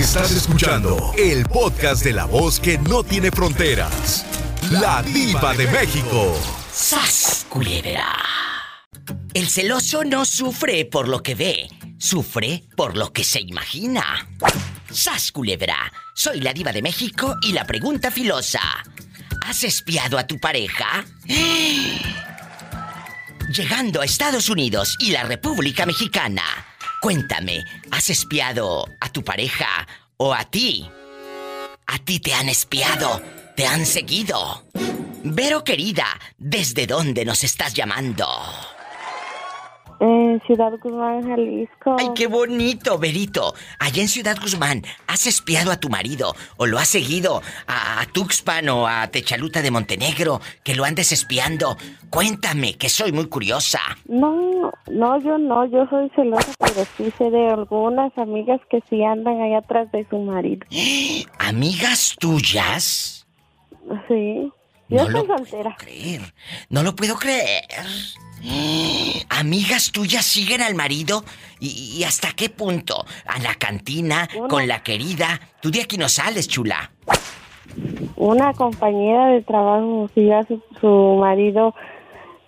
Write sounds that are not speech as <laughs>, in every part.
Estás escuchando el podcast de la voz que no tiene fronteras. La diva de México. ¡Sas, culebra! El celoso no sufre por lo que ve, sufre por lo que se imagina. ¡Sas, culebra! Soy la diva de México y la pregunta filosa. ¿Has espiado a tu pareja? <gasps> Llegando a Estados Unidos y la República Mexicana, cuéntame, ¿has espiado a tu pareja o a ti? ¿A ti te han espiado? ¿Te han seguido? Vero querida, ¿desde dónde nos estás llamando? En Ciudad Guzmán, Jalisco. ¡Ay, qué bonito, Verito! Allá en Ciudad Guzmán, ¿has espiado a tu marido o lo has seguido a, a Tuxpan o a Techaluta de Montenegro que lo andes espiando? Cuéntame, que soy muy curiosa. No, no, yo no, yo soy celosa, pero sí sé de algunas amigas que sí andan ahí atrás de su marido. <gasps> ¿Amigas tuyas? Sí. Yo no soy lo soltera. puedo creer. No lo puedo creer. ¿Amigas tuyas siguen al marido? ¿Y, y hasta qué punto? ¿A la cantina? ¿Con la querida? Tú de aquí no sales, chula. Una compañera de trabajo siguió a su, su marido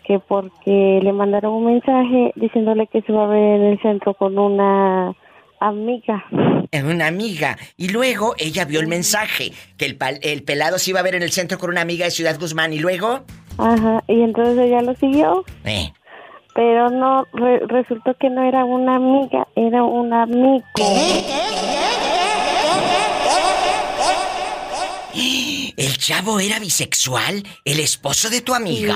que porque le mandaron un mensaje diciéndole que se va a ver en el centro con una amiga. En una amiga. Y luego ella vio el mensaje que el pelado se iba a ver en el centro con una amiga de Ciudad Guzmán. ¿Y luego? Ajá, y entonces ella lo siguió, Eh. pero no, re- resultó que no era una amiga, era un amigo. ¿El chavo era bisexual? ¿El esposo de tu amiga?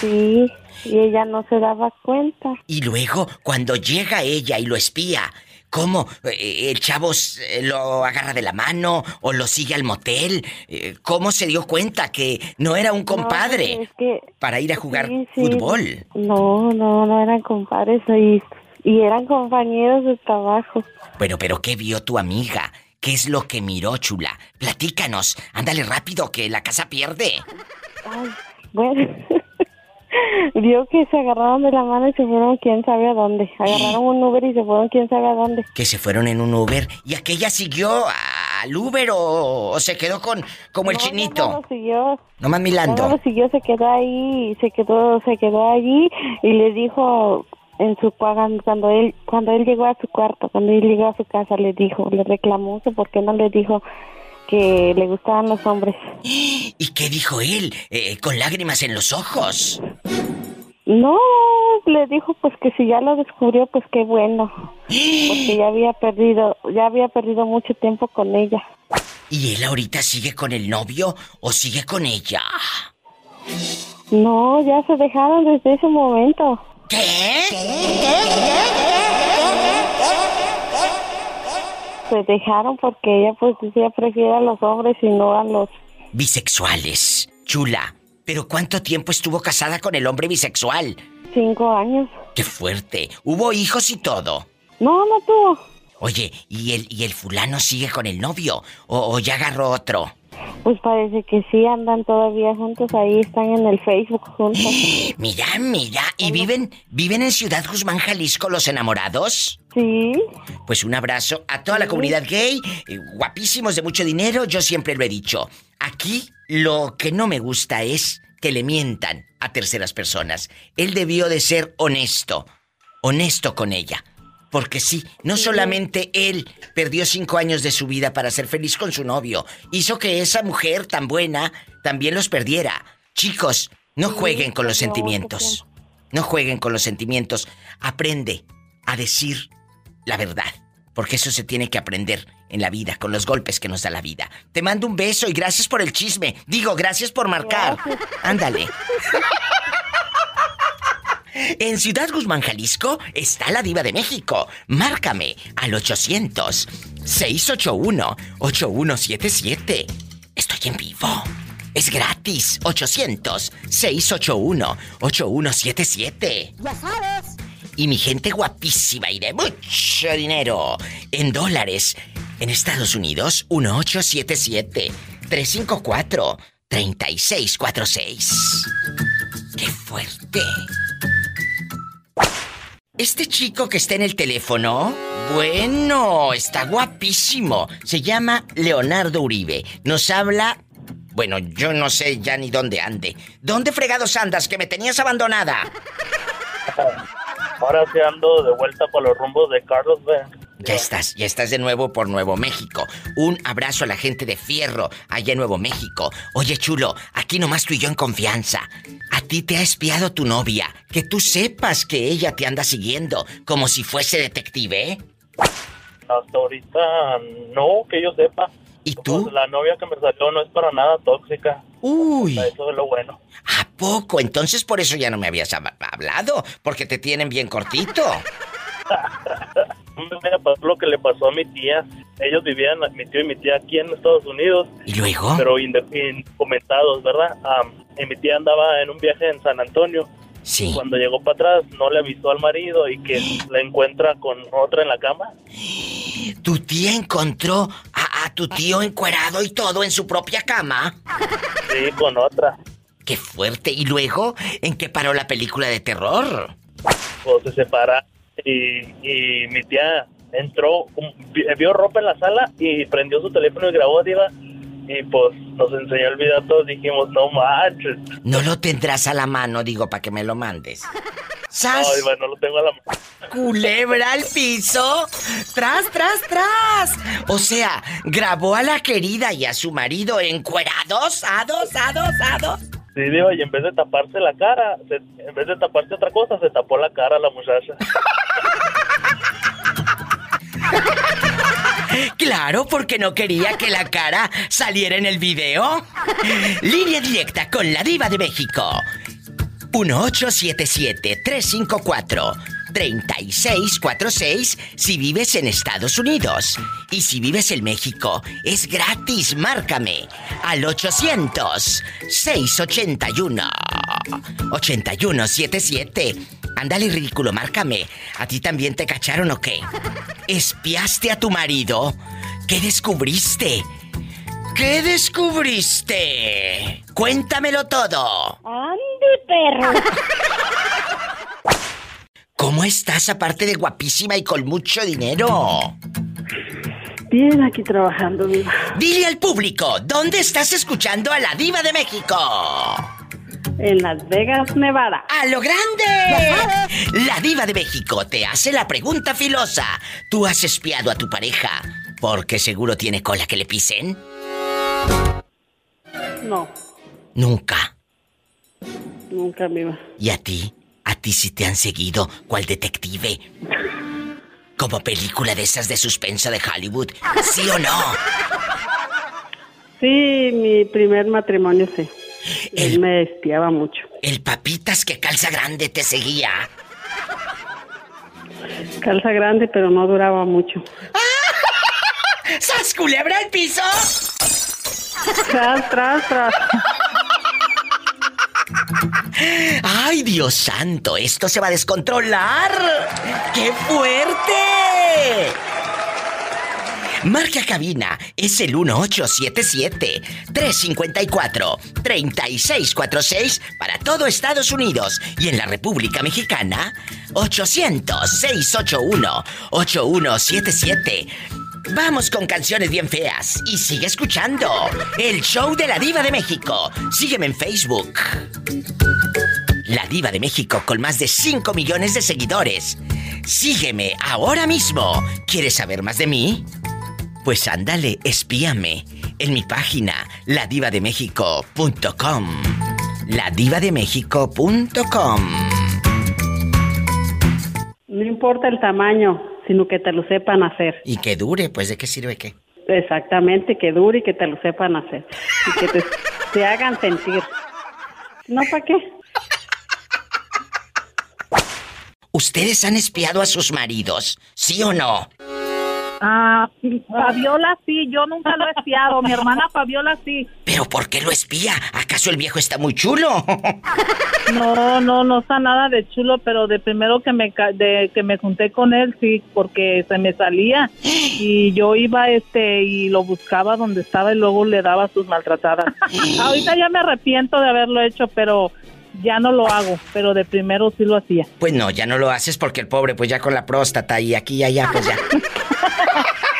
Sí, y ella no se daba cuenta. Y luego, cuando llega ella y lo espía, ¿cómo? Eh, ¿El chavo s- lo agarra de la mano o lo sigue al motel? Eh, ¿Cómo se dio cuenta que no era un compadre No, es que para ir a jugar sí, sí. fútbol? No, no, no eran compadres y, y eran compañeros de trabajo. Pero, pero, ¿qué vio tu amiga? ¿Qué es lo que miró, chula? Platícanos. Ándale rápido, que la casa pierde. Ay, bueno. Vio que se agarraron de la mano y se fueron quién sabe a dónde. Agarraron un Uber y se fueron quién sabe a dónde. Que se fueron en un Uber y aquella siguió al Uber o, o se quedó con como el No, no, chinito. No, lo siguió. Nomás No, milando. no lo siguió, se quedó ahí, se quedó, se quedó allí y le dijo en su cuando cuando él cuando él llegó a su cuarto, cuando él llegó a su casa le dijo, le reclamó que por qué no le dijo que le gustaban los hombres. <gasps> ¿Y qué dijo él? Eh, con lágrimas en los ojos. No, le dijo pues que si ya lo descubrió, pues qué bueno, porque ya había perdido, ya había perdido mucho tiempo con ella. ¿Y él ahorita sigue con el novio o sigue con ella? No, ya se dejaron desde ese momento. ¿Qué? Se dejaron porque ella pues decía prefiere a los hombres y no a los Bisexuales. Chula. ¿Pero cuánto tiempo estuvo casada con el hombre bisexual? cinco años. ¡Qué fuerte! ¿Hubo hijos y todo? No, no tuvo. Oye, ¿y el, y el fulano sigue con el novio? ¿O, o ya agarró otro? Pues parece que sí andan todavía juntos, ahí están en el Facebook juntos. <gasps> Mira, mira. ¿Y viven, viven en Ciudad Guzmán, Jalisco, los enamorados? Sí, Pues un abrazo a toda la comunidad gay, eh, guapísimos de mucho dinero, yo siempre lo he dicho. Aquí lo que no me gusta es que le mientan a terceras personas. Él debió de ser honesto, honesto con ella. Porque sí, no solamente él perdió cinco años de su vida para ser feliz con su novio, hizo que esa mujer tan buena también los perdiera. Chicos, no jueguen con los sentimientos. No jueguen con los sentimientos. Aprende a decir la verdad. Porque eso se tiene que aprender en la vida, con los golpes que nos da la vida. Te mando un beso y gracias por el chisme. Digo, gracias por marcar. Ándale. <laughs> En Ciudad Guzmán, Jalisco, está la diva de México. Márcame al 800-681-8177. Estoy en vivo. Es gratis. 800-681-8177. Ya sabes. Y mi gente guapísima y de mucho dinero. En dólares. En Estados Unidos, 1877-354-3646. ¡Qué fuerte! Este chico que está en el teléfono, Bueno, está guapísimo. Se llama Leonardo Uribe. Nos habla... Bueno, yo no sé ya ni dónde ande. ¿Dónde fregados andas que me tenías abandonada? Ahora sí ando de vuelta por los rumbos de Carlos B. Ya estás, ya estás de nuevo por Nuevo México. Un abrazo a la gente de Fierro, allá en Nuevo México. Oye, chulo, aquí nomás tú y yo en confianza. A ti te ha espiado tu novia. Que tú sepas que ella te anda siguiendo, como si fuese detective, ¿eh? Hasta ahorita no, que yo sepa. ¿Y tú? Pues la novia que me salió no es para nada tóxica. Uy. Eso es lo bueno. ¿A poco? Entonces por eso ya no me habías hablado, porque te tienen bien cortito. <laughs> me pasó lo que le pasó a mi tía. Ellos vivían, mi tío y mi tía, aquí en Estados Unidos. ¿Y luego? Pero comentados, ¿verdad? y mi tía andaba en un viaje en San Antonio. Sí. Cuando llegó para atrás, no le avisó al marido y que la encuentra con otra en la cama. ¿Tu tía encontró a, a tu tío encuerado y todo en su propia cama? Sí, con otra. ¡Qué fuerte! ¿Y luego? ¿En qué paró la película de terror? Pues se separa y, mi tía entró, vio ropa en la sala y prendió su teléfono y grabó, diva. Y pues nos enseñó el video a todos, dijimos, no manches. No lo tendrás a la mano, digo, para que me lo mandes. ¡Sas! No, no lo tengo a la mano. Culebra al piso. Tras, tras, tras. O sea, grabó a la querida y a su marido encuerados, ados, ados, ados. Sí, digo, y en vez de taparse la cara, en vez de taparse otra cosa, se tapó la cara la muchacha. Claro, porque no quería que la cara saliera en el video. Línea directa con la diva de México. 1877-354-3646 si vives en Estados Unidos. Y si vives en México, es gratis, márcame al 800-681-8177. Ándale, ridículo, márcame. ¿A ti también te cacharon o qué? ¿Espiaste a tu marido? ¿Qué descubriste? ¿Qué descubriste? Cuéntamelo todo. ¡Ande, perro! <laughs> ¿Cómo estás aparte de guapísima y con mucho dinero? Bien, aquí trabajando, diva. Dile al público, ¿dónde estás escuchando a la diva de México? En Las Vegas, Nevada. ¡A lo grande! La diva de México te hace la pregunta filosa. ¿Tú has espiado a tu pareja porque seguro tiene cola que le pisen? No. Nunca. Nunca, viva. ¿Y a ti? ¿A ti sí te han seguido? ¿Cuál detective? Como película de esas de suspenso de Hollywood, ¿sí o no? Sí, mi primer matrimonio sí. Él me espiaba mucho. El papitas que calza grande te seguía. Calza grande, pero no duraba mucho. <laughs> ¡Sas culebra el piso! Tras, tras, tras. ¡Ay, Dios santo! ¡Esto se va a descontrolar! ¡Qué fuerte! Marca cabina es el 1877-354-3646 para todo Estados Unidos y en la República Mexicana 800-681-8177. Vamos con canciones bien feas y sigue escuchando el show de la diva de México. Sígueme en Facebook. La diva de México con más de 5 millones de seguidores. Sígueme ahora mismo. ¿Quieres saber más de mí? Pues ándale, espíame en mi página ladivademexico.com. Ladivademexico.com. No importa el tamaño, sino que te lo sepan hacer. Y que dure, pues ¿de qué sirve qué? Exactamente, que dure y que te lo sepan hacer. Y que te, <laughs> te hagan sentir. ¿No para qué? ¿Ustedes han espiado a sus maridos? ¿Sí o no? Ah, Fabiola sí, yo nunca lo he espiado. Mi hermana Fabiola sí. ¿Pero por qué lo espía? ¿Acaso el viejo está muy chulo? <laughs> No, no, no está nada de chulo, pero de primero que me de que me junté con él sí, porque se me salía <gasps> y yo iba este y lo buscaba donde estaba y luego le daba sus maltratadas. <gasps> Ahorita ya me arrepiento de haberlo hecho, pero ya no lo hago, pero de primero sí lo hacía. Pues no, ya no lo haces porque el pobre, pues ya con la próstata y aquí y allá, pues ya. <laughs>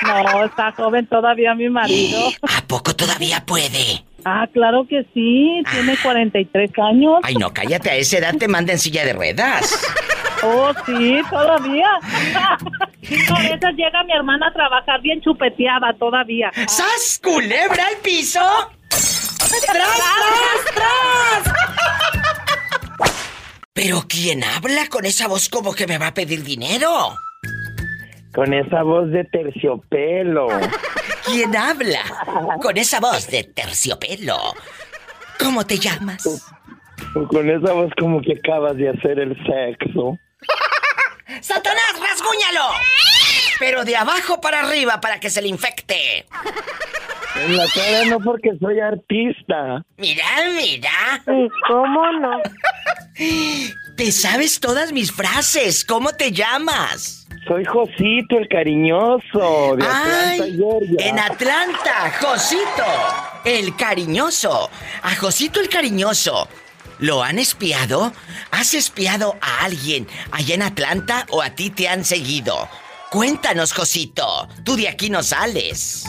No, está joven todavía mi marido. ¿A poco todavía puede? Ah, claro que sí, tiene 43 años. Ay, no, cállate, a esa edad te manda en silla de ruedas. Oh, sí, todavía. Cinco veces llega mi hermana a trabajar bien chupeteada todavía. ¡Sas, culebra al piso! ¡Tras, tras, tras! ¿Pero quién habla con esa voz como que me va a pedir dinero? Con esa voz de terciopelo. <laughs> ¿Quién habla con esa voz de terciopelo? ¿Cómo te llamas? Con esa voz como que acabas de hacer el sexo. <laughs> ¡Satanás, rasguñalo! Pero de abajo para arriba para que se le infecte. En la cara no porque soy artista. Mira, mira. ¿Y cómo no? <laughs> Te sabes todas mis frases. ¿Cómo te llamas? Soy Josito el cariñoso de Atlanta, Ay, Georgia. en Atlanta, Josito, el cariñoso. A Josito el cariñoso. ¿Lo han espiado? ¿Has espiado a alguien allá en Atlanta o a ti te han seguido? Cuéntanos, Josito. Tú de aquí no sales.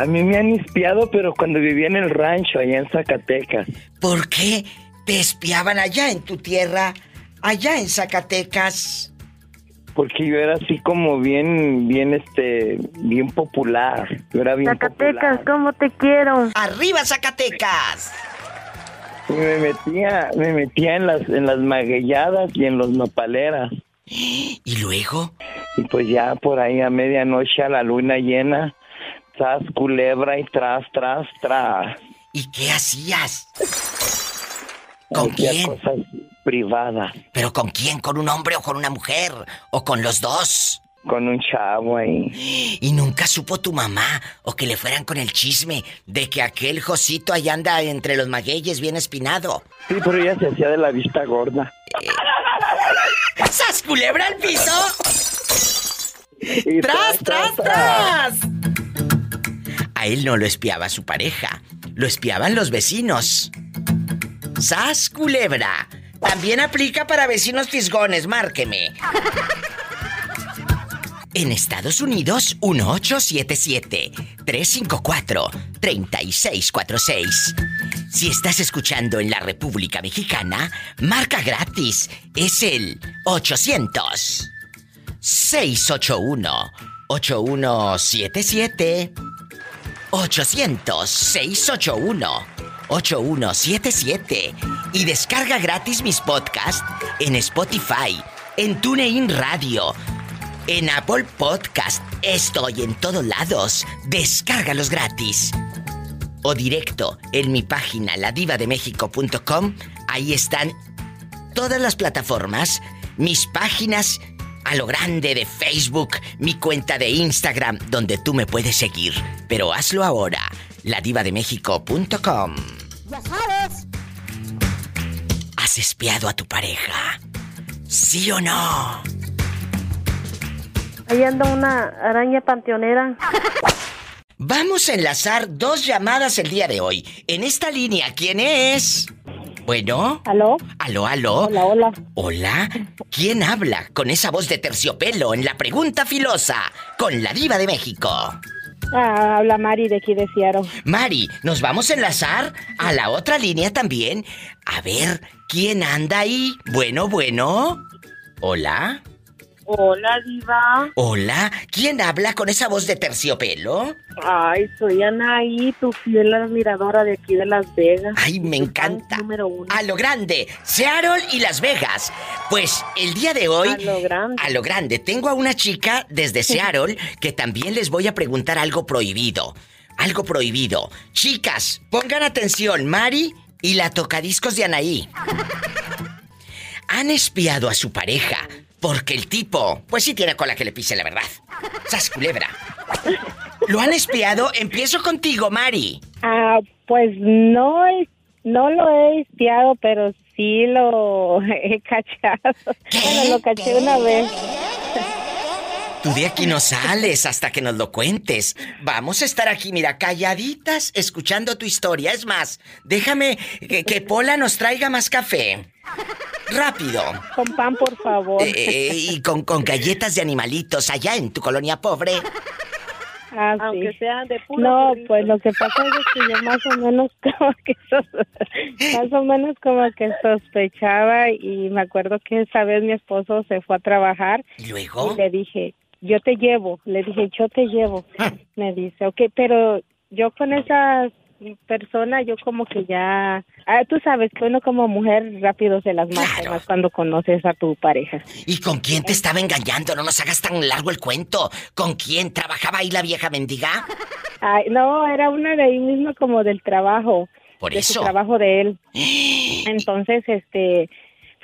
A mí me han espiado, pero cuando vivía en el rancho, allá en Zacatecas. ¿Por qué te espiaban allá en tu tierra, allá en Zacatecas? Porque yo era así como bien, bien, este, bien popular. Yo era bien Zacatecas, popular. ¿cómo te quiero? ¡Arriba, Zacatecas! Y me metía, me metía en las, en las maguelladas y en los nopaleras. ¿Y luego? Y pues ya por ahí a medianoche a la luna llena, tras culebra y tras, tras, tras. ¿Y qué hacías? ¿Con Hacía quién? cosas privadas, ¿Pero con quién? ¿Con un hombre o con una mujer? ¿O con los dos? con un chavo ahí. Y nunca supo tu mamá o que le fueran con el chisme de que aquel Josito allá anda entre los magueyes bien espinado. Sí, pero ella se hacía de la vista gorda. ¡Sas culebra al piso! Y ¡Tras, tras, tras! A él no lo espiaba su pareja, lo espiaban los vecinos. ¡Sas culebra! También aplica para vecinos fisgones, márqueme. En Estados Unidos, 1877-354-3646. Si estás escuchando en la República Mexicana, marca gratis. Es el 800 681 8177 800 681 8177 y descarga gratis mis podcasts en Spotify, en TuneIn Radio, en Apple Podcast. Estoy en todos lados. Descárgalos gratis. O directo en mi página ladivademexico.com. Ahí están todas las plataformas, mis páginas a lo grande de Facebook, mi cuenta de Instagram, donde tú me puedes seguir. Pero hazlo ahora, ladivademexico.com. Ya sabes. ¿Has espiado a tu pareja? ¿Sí o no? Ahí anda una araña panteonera. Vamos a enlazar dos llamadas el día de hoy. En esta línea, ¿quién es? Bueno. ¿Aló? Aló, aló. Hola, hola. Hola. ¿Quién habla con esa voz de terciopelo en la pregunta filosa con la diva de México? Ah, habla Mari de aquí de Seattle. Mari, nos vamos a enlazar a la otra línea también. A ver, ¿quién anda ahí? Bueno, bueno. Hola. Hola, Diva. Hola. ¿Quién habla con esa voz de terciopelo? Ay, soy Anaí, tu fiel admiradora de aquí de Las Vegas. Ay, me encanta. Número uno. A lo grande, Seattle y Las Vegas. Pues el día de hoy, A lo grande. a lo grande, tengo a una chica desde <laughs> Seattle que también les voy a preguntar algo prohibido. Algo prohibido. Chicas, pongan atención, Mari y la tocadiscos de Anaí. <laughs> Han espiado a su pareja porque el tipo, pues sí tiene cola que le pise la verdad. Sas culebra. ¿Lo han espiado? Empiezo contigo, Mari. Ah, pues no, no lo he espiado, pero sí lo <laughs> he cachado. ¿Qué? Bueno, lo caché una vez. Tú de aquí no sales hasta que nos lo cuentes. Vamos a estar aquí, mira, calladitas, escuchando tu historia. Es más, déjame que, que Pola nos traiga más café. Rápido. Con pan, por favor. Eh, y con, con galletas de animalitos allá en tu colonia pobre. Ah, sí. Aunque sean de puro No, burrito. pues lo que pasa es que yo más o menos <laughs> como que sos- más o menos como que sospechaba y me acuerdo que esa vez mi esposo se fue a trabajar ¿Y luego? y le dije, yo te llevo, le dije, yo te llevo. <laughs> Me dice, ok, pero yo con esa persona, yo como que ya, ah, tú sabes que uno como mujer rápido se las mata, Claro. más cuando conoces a tu pareja. ¿Y con quién te estaba engañando? No nos hagas tan largo el cuento. ¿Con quién trabajaba ahí la vieja mendiga? Ay, no, era una de ahí mismo como del trabajo. Por de su eso. trabajo de él. <gasps> Entonces, este,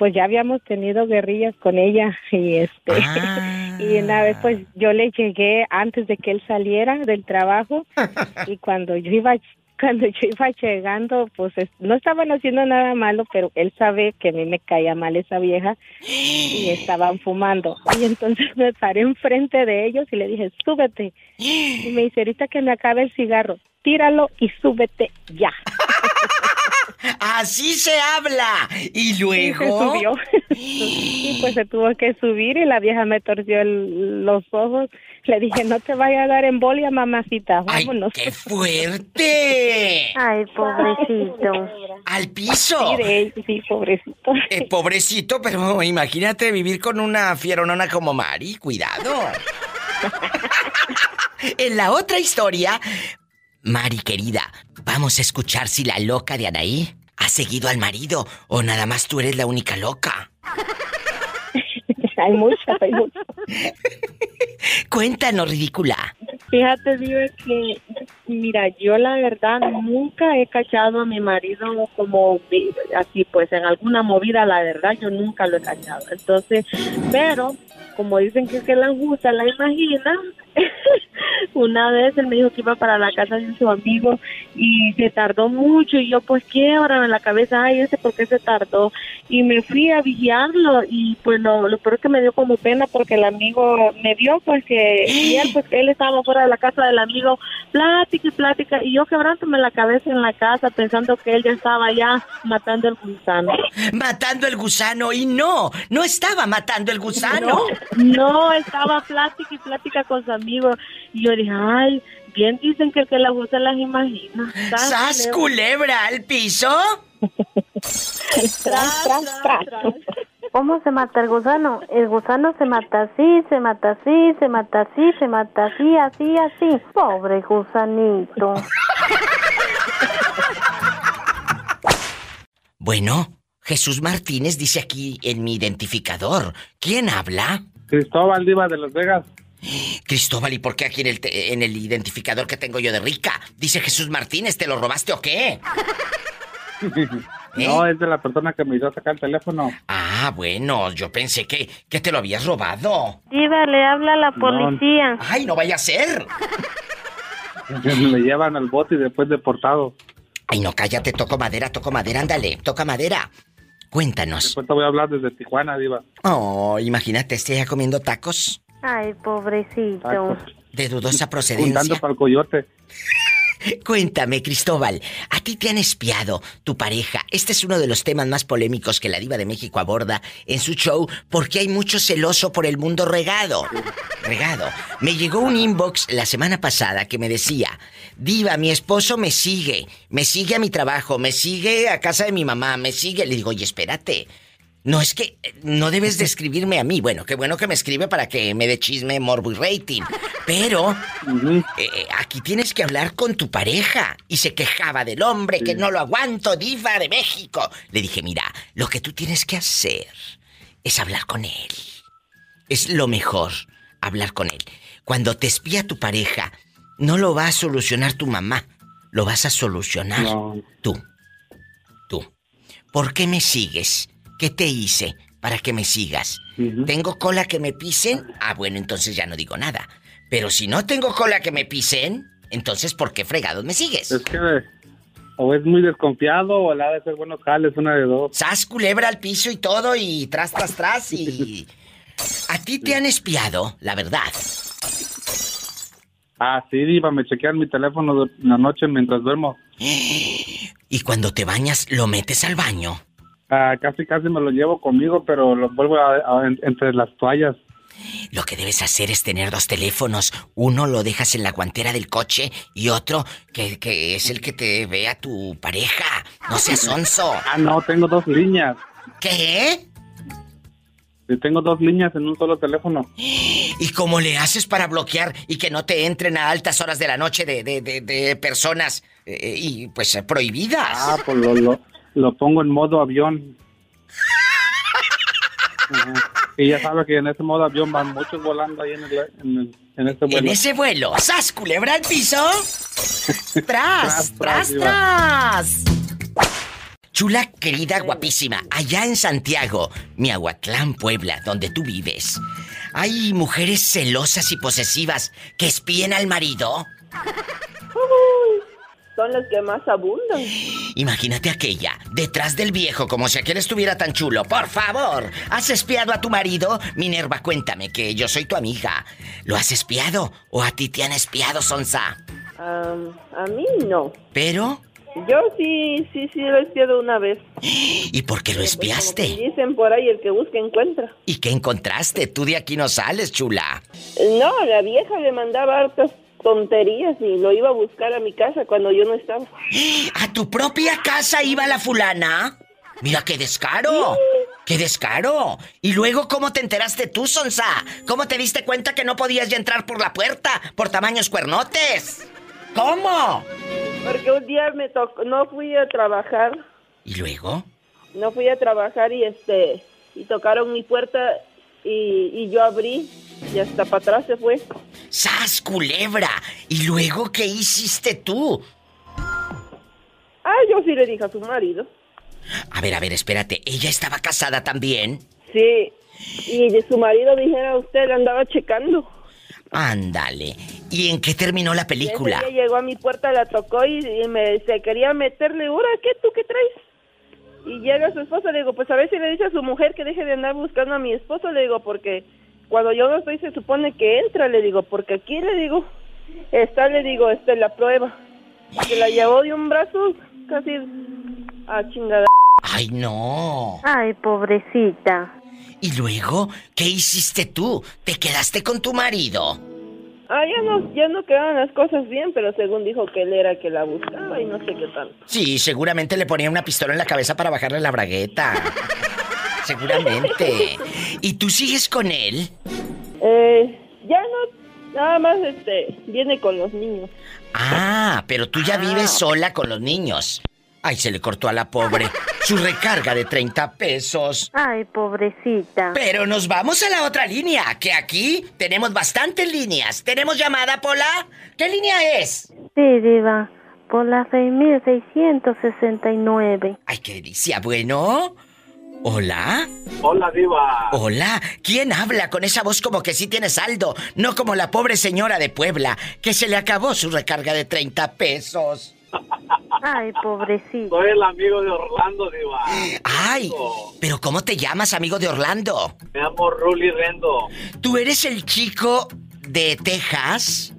pues ya habíamos tenido guerrillas con ella y este, Ah. <laughs> y una vez pues yo le llegué antes de que él saliera del trabajo <laughs> y cuando yo iba cuando yo iba llegando, pues es- no estaban haciendo nada malo, pero él sabe que a mí me caía mal esa vieja y <gasps> estaban fumando. Y entonces me paré enfrente de ellos y le dije, súbete. Y me dice, ahorita que me acabe el cigarro, tíralo y súbete ya. <laughs> Así se habla. Y Y se luego. subió. <gasps> y pues se tuvo que subir y la vieja me torció el- los ojos. Le dije, no te vaya a dar embolia, mamacita. ¡Ay, Vámonos. qué fuerte! Ay, pobrecito. Al piso. Sí, de- sí, pobrecito. Eh, pobrecito, pero imagínate vivir con una fieronona como Mari. Cuidado. <laughs> en la otra historia, Mari querida, vamos a escuchar si la loca de Anaí ha seguido al marido o nada más tú eres la única loca. <laughs> hay muchas, hay muchas. <laughs> Cuéntanos, ridícula. Fíjate, Dios, que, mira, yo la verdad nunca he cachado a mi marido como así, pues en alguna movida, la verdad, yo nunca lo he cachado. Entonces, pero, como dicen que, que la justa la imagina, una vez él me dijo que iba para la casa de su amigo y se tardó mucho y yo pues quiebra en la cabeza, ay, ese por qué se tardó y me fui a vigiarlo y pues lo, lo peor es que me dio como pena porque el amigo me vio pues que y él pues él estaba fuera de la casa del amigo plática y plática y yo quebrándome la cabeza en la casa pensando que él ya estaba ya matando el gusano Matando el gusano y no, no estaba matando el gusano. no estaba plática y plática con su amigo y yo dije ay bien dicen que el que la usa las imagina ¡Sas culebra al piso! tras, tras, tras. ¿Cómo se mata el gusano? El gusano se mata así, se mata así, se mata así, se mata así, así, así. Pobre gusanito. Bueno, Jesús Martínez dice aquí en mi identificador. ¿Quién habla? Cristóbal Diva de Las Vegas. Cristóbal, ¿y por qué aquí en el, te- en el identificador que tengo yo de rica? Dice Jesús Martínez, ¿te lo robaste o qué? <laughs> No, es de la persona que me hizo sacar el teléfono. Ah, bueno, yo pensé que, que te lo habías robado. Diva, le habla a la policía. Ay, no vaya a ser. <laughs> me llevan al bote y después deportado. Ay, no, cállate, toco madera, toco madera, ándale, toca madera. Cuéntanos. Después te voy a hablar desde Tijuana, Diva. Oh, imagínate, esté ya comiendo tacos Ay, pobrecito. Tacos. de dudosa Juntando procedencia. para el coyote. <laughs> Cuéntame, Cristóbal, ¿a ti te han espiado tu pareja? Este es uno de los temas más polémicos que la diva de México aborda en su show porque hay mucho celoso por el mundo regado. Regado. Me llegó un inbox la semana pasada que me decía, diva, mi esposo me sigue, me sigue a mi trabajo, me sigue a casa de mi mamá, me sigue. Le digo, oye, espérate. No es que eh, no debes de escribirme a mí. Bueno, qué bueno que me escribe para que me dé chisme, morbo y rating. Pero Ujú. eh, aquí tienes que hablar con tu pareja. Y se quejaba del hombre, que no lo aguanto, diva de México. Le dije, mira, lo que tú tienes que hacer es hablar con él. Es lo mejor, hablar con él. Cuando te espía tu pareja, no lo va a solucionar tu mamá, lo vas a solucionar No. tú. Tú. ¿Por qué me sigues? ¿Qué te hice para que me sigas? ¿Tengo cola que me pisen? Ah, bueno, entonces ya no digo nada. Pero si no tengo cola que me pisen, entonces ¿por qué fregados me sigues? Es que o es muy desconfiado o la ha de ser buenos jales, una de dos. Sas culebra al piso y todo y tras, tras, tras y... <laughs> ¿A ti te han espiado, la verdad? Ah, sí, Diva, me chequean mi teléfono en la noche mientras duermo. <gasps> Y cuando te bañas, lo metes al baño. Ah, casi, casi me lo llevo conmigo, pero lo vuelvo a- a- en- entre las toallas. Lo que debes hacer es tener dos teléfonos. Uno lo dejas en la guantera del coche y otro que, que es el que te vea tu pareja. No seas sonso. Ah, no, tengo dos líneas. ¿Qué? Sí, tengo dos líneas en un solo teléfono. ¿Y cómo le haces para bloquear y que no te entren a altas horas de la noche de, de- de- de personas eh, y pues eh, prohibidas? Ah, pues lo, lo, lo pongo en modo avión. Ajá. Y ya sabe que en ese modo avión van muchos volando ahí en, el, en, el- en ese vuelo. En ese vuelo, ¿sas culebra al piso? <laughs> ¡Tras, Tras, tras, tras, tras! Chula, querida, guapísima, allá en Santiago, Miahuatlán, Puebla, donde tú vives, ¿hay mujeres celosas y posesivas que espíen al marido? Son las que más abundan. Imagínate aquella, detrás del viejo, como si aquel estuviera tan chulo. Por favor, ¿has espiado a tu marido? Minerva, cuéntame que yo soy tu amiga. ¿Lo has espiado o a ti te han espiado, Sonsa? A mí no. Pero, Yo sí, sí, sí lo he espiado una vez. ¿y por qué lo espiaste? dicen por ahí, el que busca encuentra. ¿Y qué encontraste? Tú de aquí no sales, chula. No, la vieja le mandaba hartas tonterías y lo iba a buscar a mi casa cuando yo no estaba. ¿A tu propia casa iba la fulana? Mira qué descaro. ¡Qué descaro! ¿Y luego cómo te enteraste tú, Sonsa? ¿Cómo te diste cuenta que no podías ya entrar por la puerta por tamaños cuernotes? ¿Cómo? Porque un día me tocó, no fui a trabajar, ¿Y luego? no fui a trabajar y este, y tocaron mi puerta y, y yo abrí y hasta para atrás se fue. ¡Sas, culebra! ¿Y luego qué hiciste tú? Ah, yo sí le dije a su marido. A ver, a ver, espérate. ¿Ella estaba casada también? Sí. Y de su marido dijera usted, le andaba checando. Ándale. ¿Y en qué terminó la película? Ese llegó a mi puerta, la tocó y, y me se quería meterle, ¿ahora qué? ¿Tú qué traes? Y llega su esposo, le digo, pues a ver si le dice a su mujer que deje de andar buscando a mi esposo, le digo, porque cuando yo no estoy se supone que entra, le digo, porque aquí le digo, está, le digo, esta es la prueba. Se la llevó de un brazo casi a chingada. ¡Ay, no! Ay, pobrecita. ¿Y luego qué hiciste tú? ¿Te quedaste con tu marido? Ah, ya no, ya no quedaban las cosas bien, pero según dijo que él era el que la buscaba y no sé qué tanto. Sí, seguramente le ponía una pistola en la cabeza para bajarle la bragueta. <laughs> seguramente. ¿Y tú sigues con él? Eh, ya no, nada más este, viene con los niños. Ah, pero tú ya vives sola con los niños. Ay, se le cortó a la pobre su recarga de 30 pesos. Ay, pobrecita. Pero nos vamos a la otra línea, que aquí tenemos bastantes líneas. ¿Tenemos llamada, Pola? ¿Qué línea es? Sí, diva. Por la 6669. Ay, qué delicia. Bueno. ¿Hola? Hola, Diva. Hola. ¿Quién habla con esa voz como que sí tiene saldo? No como la pobre señora de Puebla, que se le acabó su recarga de 30 pesos. Ay, pobrecita. Soy el amigo de Orlando, Diva. Ay, pero ¿cómo te llamas, amigo de Orlando? Me llamo Ruli Rendo. ¿Tú eres el chico de Texas?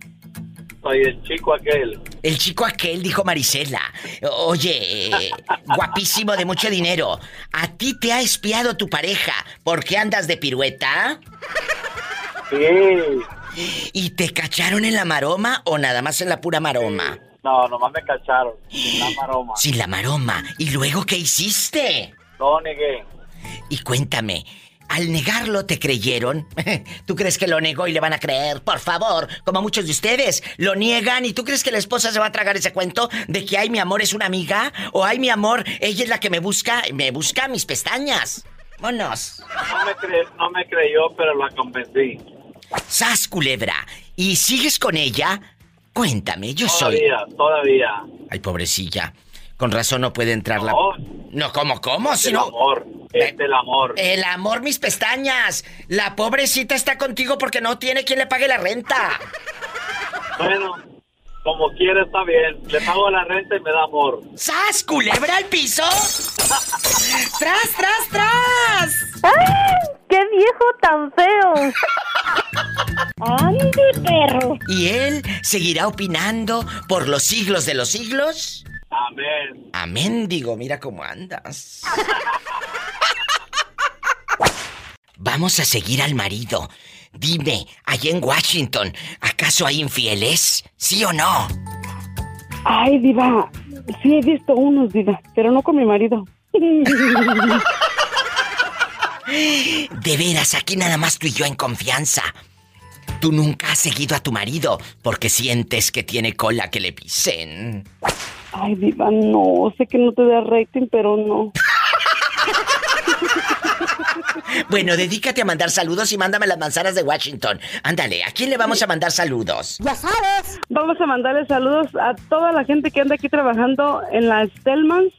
Soy el chico aquel. El chico aquel, dijo Marisela. Oye, eh, guapísimo de mucho dinero. ¿A ti te ha espiado tu pareja? ¿Por qué andas de pirueta? Sí. ¿Y te cacharon en la maroma o nada más en la pura maroma? No, nomás me cacharon. Sin la maroma. Sin la maroma. ¿Y luego qué hiciste? No negué. Y cuéntame, al negarlo te creyeron. <laughs> ¿Tú crees que lo negó y le van a creer? Por favor, como muchos de ustedes, lo niegan y tú crees que la esposa se va a tragar ese cuento de que ay mi amor es una amiga o ay mi amor, ella es la que me busca, me busca mis pestañas. Vámonos. No me, cre- no me creyó, pero la convencí. Sas culebra. ¿Y sigues con ella? Cuéntame, yo soy. Todavía, todavía. Ay, pobrecilla. Con razón no puede entrar la. No. No, ¿cómo, cómo? Es Si el no. amor. Es el amor. El amor, mis pestañas. La pobrecita está contigo porque no tiene quien le pague la renta. Bueno, como quiera está bien. Le pago la renta y me da amor. ¡Sas, culebra al piso! <laughs> ¡Tras, tras, tras! ¡Ay! ¡Qué viejo tan feo! ¡Ande, perro! ¿Y él seguirá opinando por los siglos de los siglos? Amén. Amén, digo, mira cómo andas. Vamos a seguir al marido. Dime, allá en Washington, ¿acaso hay infieles? ¿Sí o no? Ay, diva, sí he visto unos, diva, pero no con mi marido. De veras, aquí nada más tú y yo en confianza. Tú nunca has seguido a tu marido porque sientes que tiene cola que le pisen. Ay, diva, no, sé que no te da rating, pero no. Bueno, dedícate a mandar saludos y mándame las manzanas de Washington. Ándale, ¿a quién le vamos a mandar saludos? Ya sabes. Vamos a mandarle saludos a toda la gente que anda aquí trabajando en la Stellmans,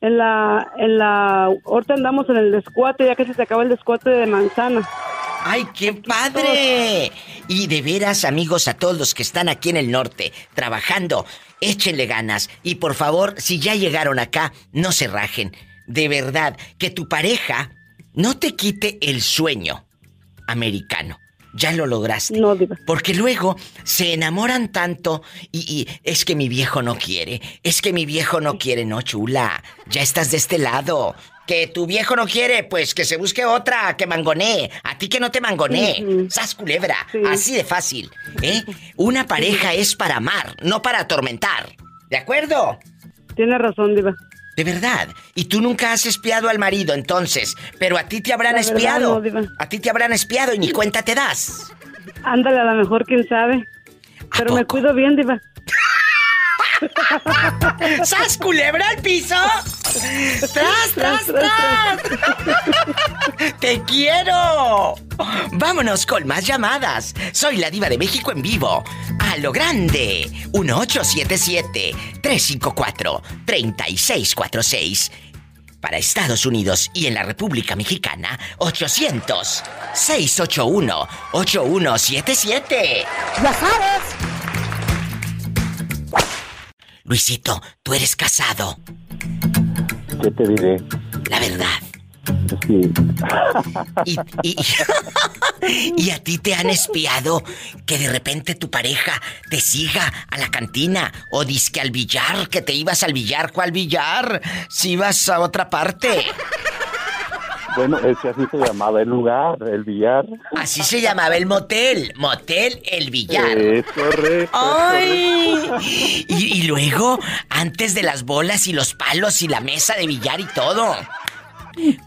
en la, en la, ahorita andamos en el descuate, ya casi se acaba el descuate de manzana. ¡Ay, qué padre! Y de veras, amigos, a todos los que están aquí en el norte, trabajando, échenle ganas. Y por favor, si ya llegaron acá, no se rajen. De verdad, que tu pareja no te quite el sueño americano. Ya lo lograste. No, diva. Porque luego se enamoran tanto y, y es que mi viejo no quiere, es que mi viejo no quiere, no chula. Ya estás de este lado. Que tu viejo no quiere, pues que se busque otra, que mangonee. A ti que no te mangonee. Ujú. Sas culebra. Sí. Así de fácil. ¿Eh? Una pareja es para amar, no para atormentar. ¿De acuerdo? Tiene razón, diva. De verdad. Y tú nunca has espiado al marido, entonces. Pero a ti te habrán verdad, espiado. no, diva. a ti te habrán espiado y ni cuenta te das. Ándale, a lo mejor, quién sabe. Pero me cuido bien, diva. <laughs> ¡Sas culebra al piso! ¡Tras, tras, tras! ¡Te quiero! Vámonos con más llamadas. Soy la diva de México en vivo. A lo grande. 1877-354-3646. Para Estados Unidos y en la República Mexicana, 800-681-8177. ¡Ya sabes! Luisito, tú eres casado. ¿Qué te diré? La verdad. Sí. Y, y, <laughs> y a ti te han espiado que de repente tu pareja te siga a la cantina o disque al billar, que te ibas al billar, ¿cuál billar? Si ibas a otra parte. Bueno, es que así se llamaba el lugar, el billar. Así se llamaba el motel, motel el billar. Es correcto. ¡Ay! <laughs> Y, y luego, antes de las bolas y los palos y la mesa de billar y todo.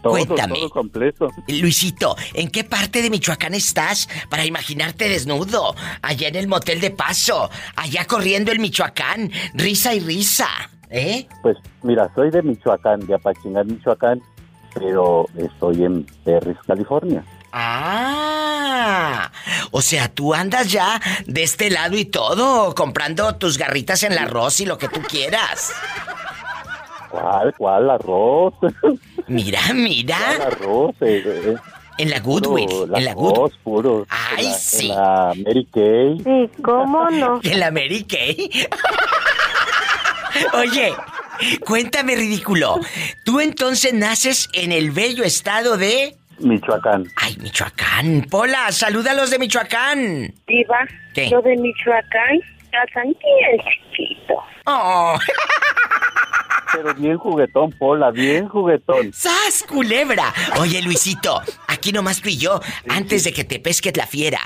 Todo, Cuéntame. todo completo. Luisito, ¿en qué parte de Michoacán estás para imaginarte desnudo? Allá en el motel de paso, allá corriendo el Michoacán, risa y risa, ¿eh? Pues mira, soy de Michoacán, de Apachingar, Michoacán, pero estoy en Perris, California. Ah, o sea, tú andas ya de este lado y todo, comprando tus garritas en el arroz y lo que tú quieras. ¿Cuál, cuál arroz? <laughs> Mira, mira. ¿Cuál arroz? Eh, eh, En la puro Goodwill, en la Good. arroz puro. Ay, En la- sí. En la Mary Kay. Sí, ¿cómo no? <laughs> En la Mary Kay. <laughs> Oye, cuéntame, ridículo. Tú entonces naces en el bello estado de. Michoacán. Ay, Michoacán. Pola, saluda a los de Michoacán. Diva, ¿Qué? yo de Michoacán, están bien chiquito. Oh. Pero bien juguetón, Pola, bien juguetón. ¡Sas, culebra! Oye, Luisito, aquí nomás tú y yo, antes de que te pesques la fiera.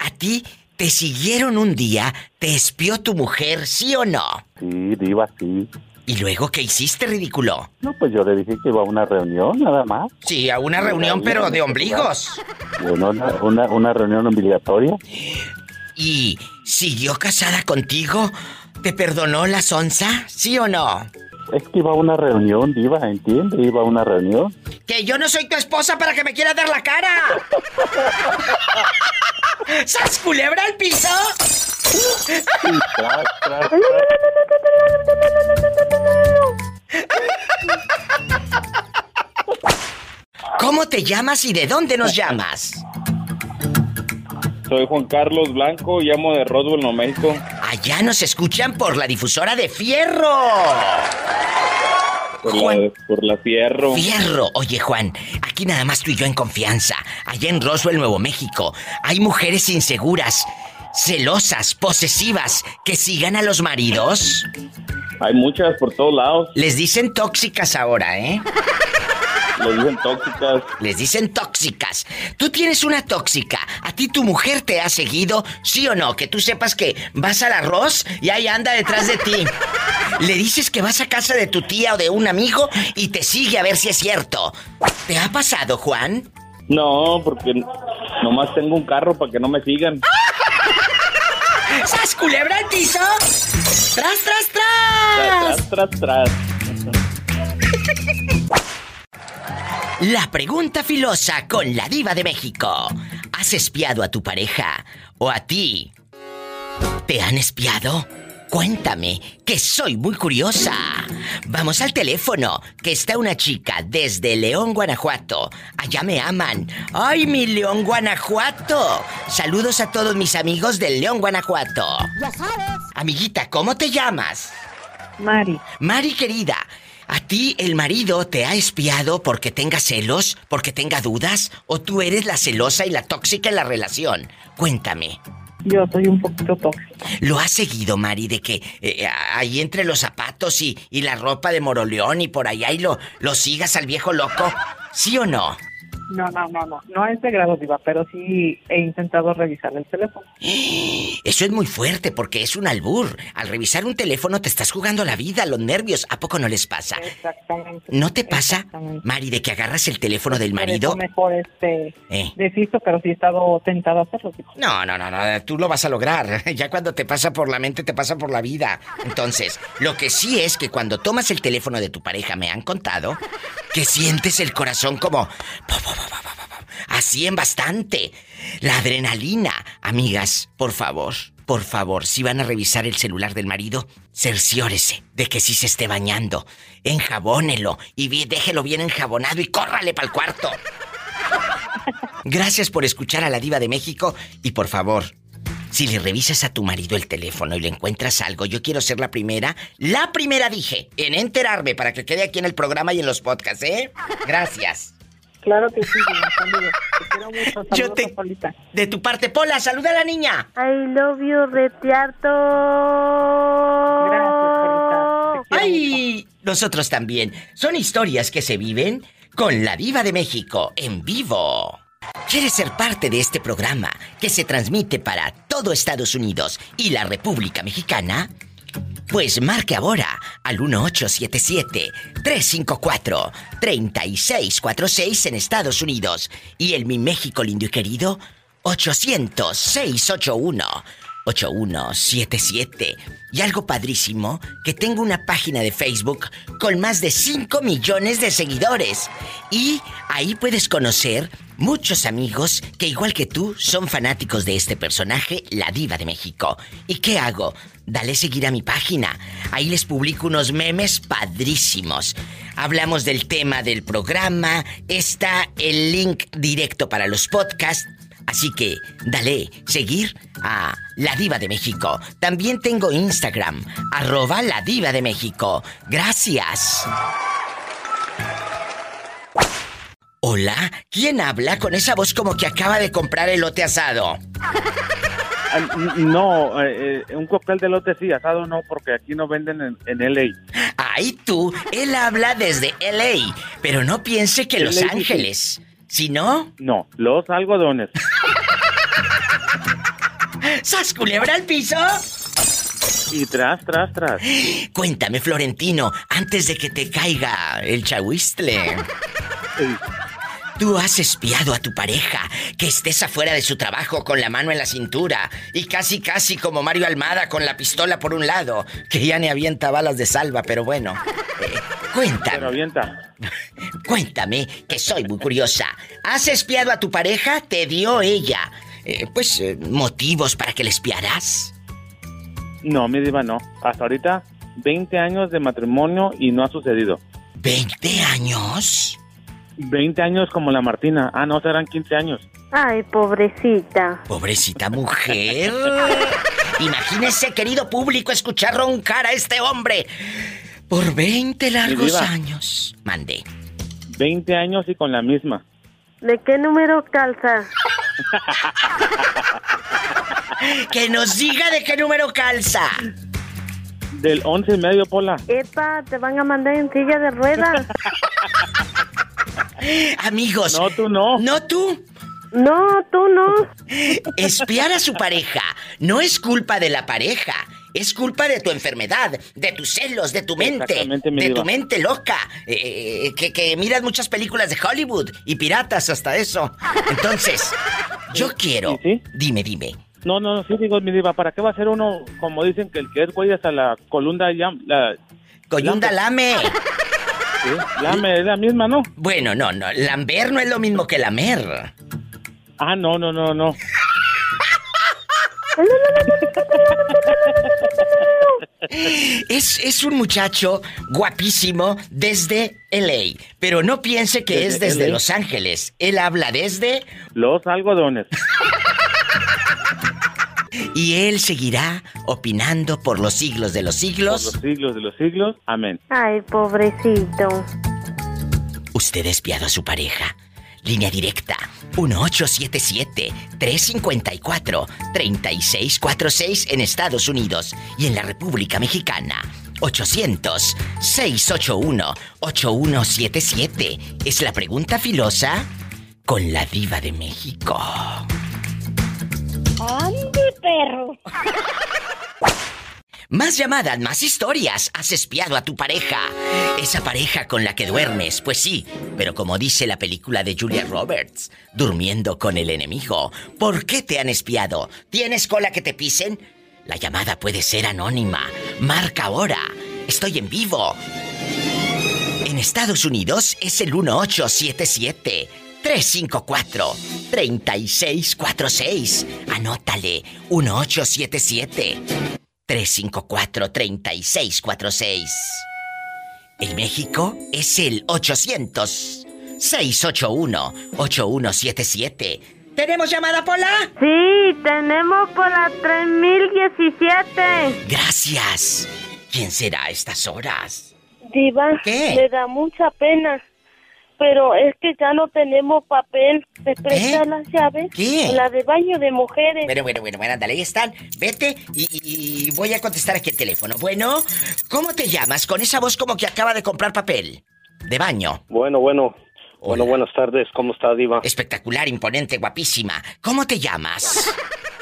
¿A ti te siguieron un día? ¿Te espió tu mujer, sí o no? Sí, diva, sí. ¿Y luego qué hiciste, ridículo? No, pues yo le dije que iba a una reunión, nada más. Sí, a una reunión, pero de ombligos. Bueno, una, una, una reunión obligatoria. ¿Y siguió casada contigo? ¿Te perdonó la sonza? ¿Sí o no? Es que iba a una reunión, diva, ¿entiende? Iba a una reunión. Que yo no soy tu esposa para que me quieras dar la cara. <laughs> ¡Sas culebra al piso! Tras, tras, ¿Cómo te llamas y de dónde nos llamas? Soy Juan Carlos Blanco, llamo de Roswell, Nuevo México. Allá nos escuchan por la difusora de Fierro. Por la, Juan. por la fierro. Fierro. Oye, Juan, aquí nada más tú y yo en confianza. Allá en Roswell, Nuevo México, hay mujeres inseguras, celosas, posesivas, que sigan a los maridos. Hay muchas por todos lados. Les dicen tóxicas ahora, ¿eh? <laughs> Les dicen tóxicas. Les dicen tóxicas. Tú tienes una tóxica. ¿A ti tu mujer te ha seguido? ¿Sí o no? Que tú sepas que vas al arroz y ahí anda detrás de ti. Le dices que vas a casa de tu tía o de un amigo y te sigue a ver si es cierto. ¿Te ha pasado, Juan? No, porque nomás tengo un carro para que no me sigan. ¿Sas culebra el piso? ¡Tras, tras, Tras, tras, tras, tras. La pregunta filosa con la diva de México. ¿Has espiado a tu pareja o a ti? ¿Te han espiado? Cuéntame, que soy muy curiosa. Vamos al teléfono, que está una chica desde León, Guanajuato. Allá me aman. ¡Ay, mi León, Guanajuato! Saludos a todos mis amigos del León, Guanajuato. Ya sabes. Amiguita, ¿cómo te llamas? Mari. Mari querida, ¿a ti el marido te ha espiado porque tenga celos, porque tenga dudas? ¿O tú eres la celosa y la tóxica en la relación? Cuéntame. Yo soy un poquito tóxica. ¿Lo has seguido, Mari, de que eh, ahí entre los zapatos y, y la ropa de Moroleón y por allá y lo, lo sigas al viejo loco? ¿Sí o no? No, no, no, no. No a ese grado, Diva, pero sí he intentado revisar el teléfono. <gasps> Eso es muy fuerte porque es un albur. Al revisar un teléfono te estás jugando la vida, los nervios. ¿A poco no les pasa? Exactamente. ¿No te pasa, Mari, de que agarras el teléfono del Por marido? mejor este Eh. desisto, pero sí he estado tentada a hacerlo. Diva. No, no, no, no, tú lo vas a lograr. <laughs> Ya cuando te pasa por la mente, te pasa por la vida. Entonces, lo que sí es que cuando tomas el teléfono de tu pareja, me han contado, que sientes el corazón como... Así en bastante. La adrenalina. Amigas, por favor, por favor, si van a revisar el celular del marido, cerciórese de que sí se esté bañando. Enjabónelo y déjelo bien enjabonado y córrale para el cuarto. Gracias por escuchar a la diva de México y por favor, si le revisas a tu marido el teléfono y le encuentras algo, yo quiero ser la primera, la primera dije, en enterarme para que quede aquí en el programa y en los podcasts, ¿eh? Gracias. Claro que sí, Diva, saludos. Te quiero mucho. Yo Saludos te- Polita. De tu parte, Pola, saluda a la niña. I love you, retiarto. ¡Ay! Nosotros también. Son historias que se viven con la diva de México en vivo. ¿Quieres ser parte de este programa que se transmite para todo Estados Unidos y la República Mexicana? Pues marque ahora al 1877-354-3646 en Estados Unidos y el Mi México lindo y querido 800-681-8177. Y algo padrísimo, que tengo una página de Facebook con más de 5 millones de seguidores. Y ahí puedes conocer muchos amigos que igual que tú son fanáticos de este personaje, la diva de México. ¿Y qué hago? Dale seguir a mi página. Ahí les publico unos memes padrísimos. Hablamos del tema del programa, está el link directo para los podcasts. Así que dale seguir a La Diva de México. También tengo Instagram, arroba La Diva de México. Gracias. Hola, ¿quién habla con esa voz como que acaba de comprar elote asado? <laughs> Ah, No, eh, eh, un cóctel de lote sí, asado no, porque aquí no venden en, en LA. Ay, tú, él habla desde LA, pero no piense que Los LA. Ángeles. Si no, No, los algodones. ¡sas culebra al piso! Y tras, tras, tras. Cuéntame, Florentino, antes de que te caiga el chahuistle. Tú has espiado a tu pareja, que estés afuera de su trabajo con la mano en la cintura y casi casi como Mario Almada con la pistola por un lado, que ya ni avienta balas de salva, pero bueno. Eh, cuéntame. Pero avienta. <laughs> Cuéntame, que soy muy curiosa. ¿Has espiado a tu pareja? ¿Te dio ella? eh, pues, eh, motivos para que le espiaras. No, mi diva, no. Hasta ahorita, 20 años de matrimonio y no ha sucedido. ¿20 años? 20 años como la Martina. Ah, no, serán 15 años. Ay, pobrecita. Pobrecita mujer. <laughs> Imagínese, querido público, escuchar roncar a este hombre. Por 20 Mi largos años. Mande. 20 años y con la misma. ¿De qué número calza? <laughs> Que nos diga de qué número calza. Del 11 y medio, Pola. Epa, te van a mandar en silla de ruedas. <laughs> Amigos. No, tú no. No tú. No, tú no. <laughs> Espiar a su pareja no es culpa de la pareja. Es culpa de tu enfermedad, de tus celos, de tu mente, mi de diva. tu mente loca, eh, eh, que, que miras muchas películas de Hollywood y piratas hasta eso. Entonces, <laughs> yo quiero... Dime, dime. No, no, no, sí digo, mi diva, ¿para qué va a ser uno, como dicen, que el que es güey hasta la colunda ya... La, Coyunda lame. <laughs> Sí, lame, es la misma, ¿no? Bueno, no, no, lamber no es lo mismo que lamer. Ah, no, no, no, no. Es, es un muchacho guapísimo desde LA, pero no piense que es Desde LA. Los Ángeles. Él habla desde... Los algodones. Y él seguirá opinando por los siglos de los Por siglos. los siglos de los siglos. Amén. Ay, pobrecito. Usted espiado a su pareja. Línea directa 1877-354-3646 en Estados Unidos y en la República Mexicana. 800-681-8177. Es la pregunta filosa con la diva de México. ¡Ande, perro! <laughs> Más llamadas, más historias. Has espiado a tu pareja. Esa pareja con la que duermes, pues sí. Pero como dice la película de Julia Roberts, durmiendo con el enemigo. ¿Por qué te han espiado? ¿Tienes cola que te pisen? La llamada puede ser anónima. Marca ahora. Estoy en vivo. En Estados Unidos es el 1877 354 3646. Anótale. 1877 354-3646. En México es el 800-681-8177. ¿Tenemos llamada, Pola? Sí, tenemos por la 3017. Gracias. ¿Quién será a estas horas? Diva, ¿Qué? me da mucha pena. Pero es que ya no tenemos papel. ¿Me prestas las llaves? ¿Qué? La de baño de mujeres. Bueno, bueno, bueno, bueno, ándale, ahí están. Vete y, y- y voy a contestar aquí el teléfono. Bueno, ¿cómo te llamas? Con esa voz como que acaba de comprar papel. De baño. Bueno, bueno. Bueno, buenas tardes. ¿Cómo está, Diva? Espectacular, imponente, guapísima. ¿Cómo te llamas? <laughs>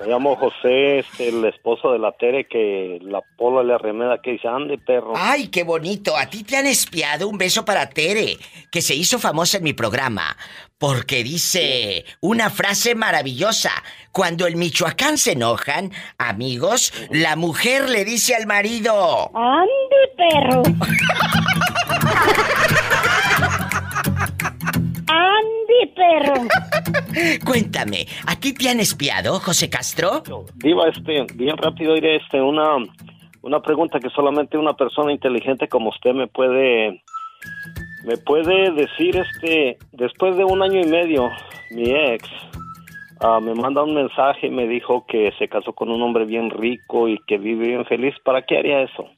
Me llamo José, este, el esposo de la Tere, que la Pola le arremeda que dice, ande, perro. Ay, qué bonito. A ti te han espiado. Un beso para Tere, que se hizo famosa en mi programa. Porque dice una frase maravillosa. Cuando en Michoacán se enojan, amigos, la mujer le dice al marido. ¡Ande, perro! <laughs> ¡Ande, perro! <laughs> Cuéntame, ¿a ti te han espiado, José Castro? Diva, este, bien rápido iré, este, una, una pregunta que solamente una persona inteligente como usted me puede, me puede decir, este, después de un año y medio, mi ex ah, me manda un mensaje y me dijo que se casó con un hombre bien rico y que vive bien feliz. ¿Para qué haría eso?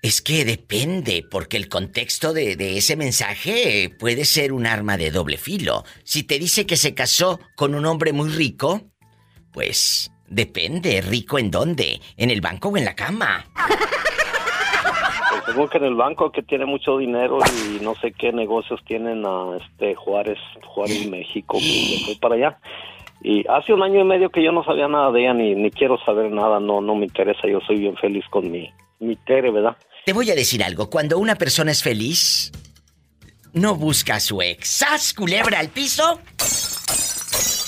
Es que depende, porque el contexto de, ese mensaje puede ser un arma de doble filo. Si te dice que se casó con un hombre muy rico, pues depende, rico en dónde, en el banco o en la cama. Pues según que en el banco que tiene mucho dinero y no sé qué negocios tienen a este Juárez, Juárez, México, yo fui para allá. Y hace un año y medio que yo no sabía nada de ella ni, ni quiero saber nada, no no me interesa, yo soy bien feliz con mi mi Tere, ¿verdad? Te voy a decir algo, cuando una persona es feliz, no busca a su ex. ¡Sas, culebra al piso!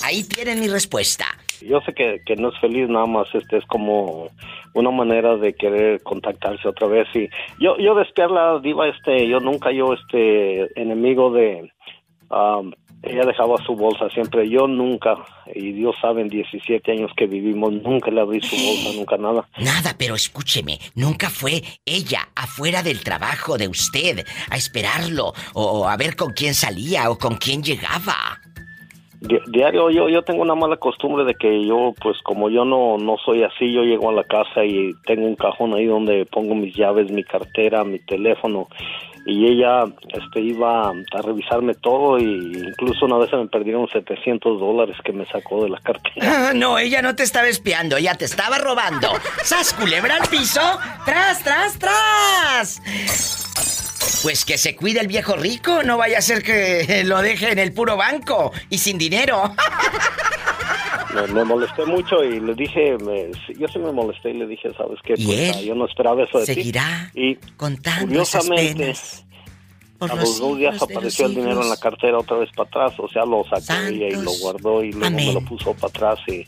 Ahí tienen mi respuesta. Yo sé que, no es feliz nada más, este es como una manera de querer contactarse otra vez y yo yo de espiar la diva este yo nunca yo este enemigo de am, ella dejaba su bolsa siempre. Yo nunca y Dios sabe en 17 años que vivimos nunca le abrí su bolsa nunca nada. Nada, pero escúcheme, nunca fue ella afuera del trabajo de usted a esperarlo o a ver con quién salía o con quién llegaba. Di- diario yo yo tengo una mala costumbre de que yo pues como yo no no soy así yo llego a la casa y tengo un cajón ahí donde pongo mis llaves mi cartera mi teléfono y ella este iba a revisarme todo y incluso una vez se me perdieron 700 dólares que me sacó de la cartera <laughs> no, ella no te estaba espiando, ella te estaba robando. ¡Sas, culebra al piso! ¡Tras, tras, tras! Pues que se cuide el viejo rico, no vaya a ser que <laughs> lo deje en el puro banco y sin dinero. <laughs> me, me molesté mucho y le dije me- yo sí me molesté y le dije sabes qué ¿Y Pues, él ah, yo no esperaba eso de ti seguirá y contando esas curiosamente penas. Por a los los dos días apareció el dinero en la cartera otra vez para atrás, o sea, lo sacó ella y lo guardó y luego me Amén. lo puso para atrás y,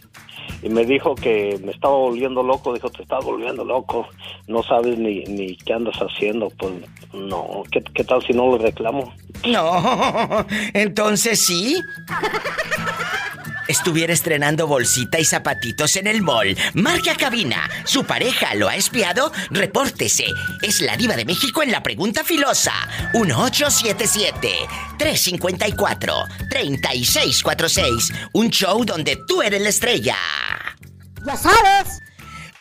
y me dijo que me estaba volviendo loco, dijo, te estás volviendo loco, no sabes ni, ni qué andas haciendo, pues no, ¿qué, qué tal si no le reclamo? No, <laughs> entonces sí. <laughs> Estuviera estrenando bolsita y zapatitos en el mall. Marca cabina. ¿Su pareja lo ha espiado? Repórtese. Es la diva de México en la pregunta filosa. 1877-354-3646. Un show donde tú eres la estrella. Ya sabes.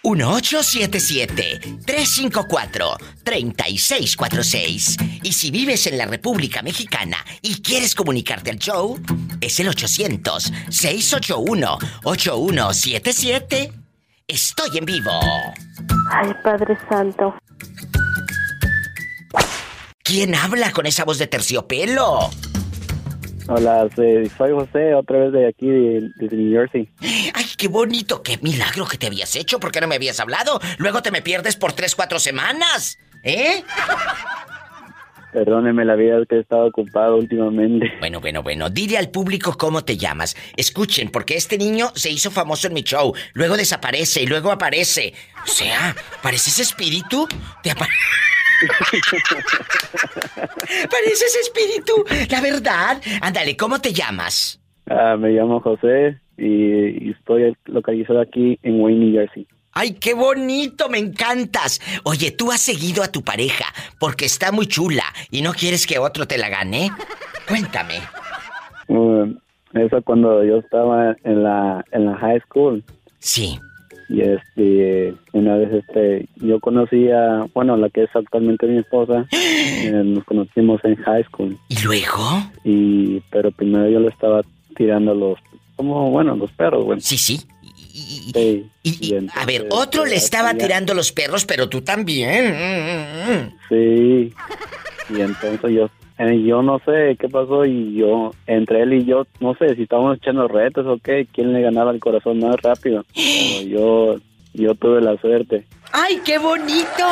1877-354-3646. Y si vives en la República Mexicana y quieres comunicarte al show, es el 800-681-8177. Estoy en vivo. Ay, Padre Santo. ¿Quién habla con esa voz de terciopelo? Hola, soy José, otra vez de aquí, de, de New Jersey. Ay, qué bonito, qué milagro que te habías hecho. ¿Por qué no me habías hablado? Luego te me pierdes por tres, cuatro semanas. ¿Eh? Perdóneme la vida que he estado ocupado últimamente. Bueno, bueno, bueno, dile al público cómo te llamas. Escuchen, porque este niño se hizo famoso en mi show, luego desaparece y luego aparece. O sea, ¿pareces espíritu? Te apa- ¿Pareces espíritu? La verdad. Ándale, ¿cómo te llamas? Ah, me llamo José y, y estoy localizado aquí en Wayne, New Jersey. ¡Ay, qué bonito! ¡Me encantas! Oye, tú has seguido a tu pareja porque está muy chula y no quieres que otro te la gane. Cuéntame. Uh, eso cuando yo estaba en la, en la high school. Sí. Y este, una vez este, yo conocí a, bueno, la que es actualmente mi esposa, <gasps> eh, nos conocimos en high school. ¿Y luego? Y, pero primero yo le estaba tirando los, como, bueno, los perros, bueno. Sí, sí. Sí, y A ver, otro le ya estaba tirando los perros, pero tú también. Sí. Y entonces yo, eh, yo no sé qué pasó y yo, entre él y yo, no sé si estábamos echando retos o qué, quién le ganaba el corazón más rápido. <gasps> Pero yo, yo tuve la suerte. ¡Ay, qué bonito!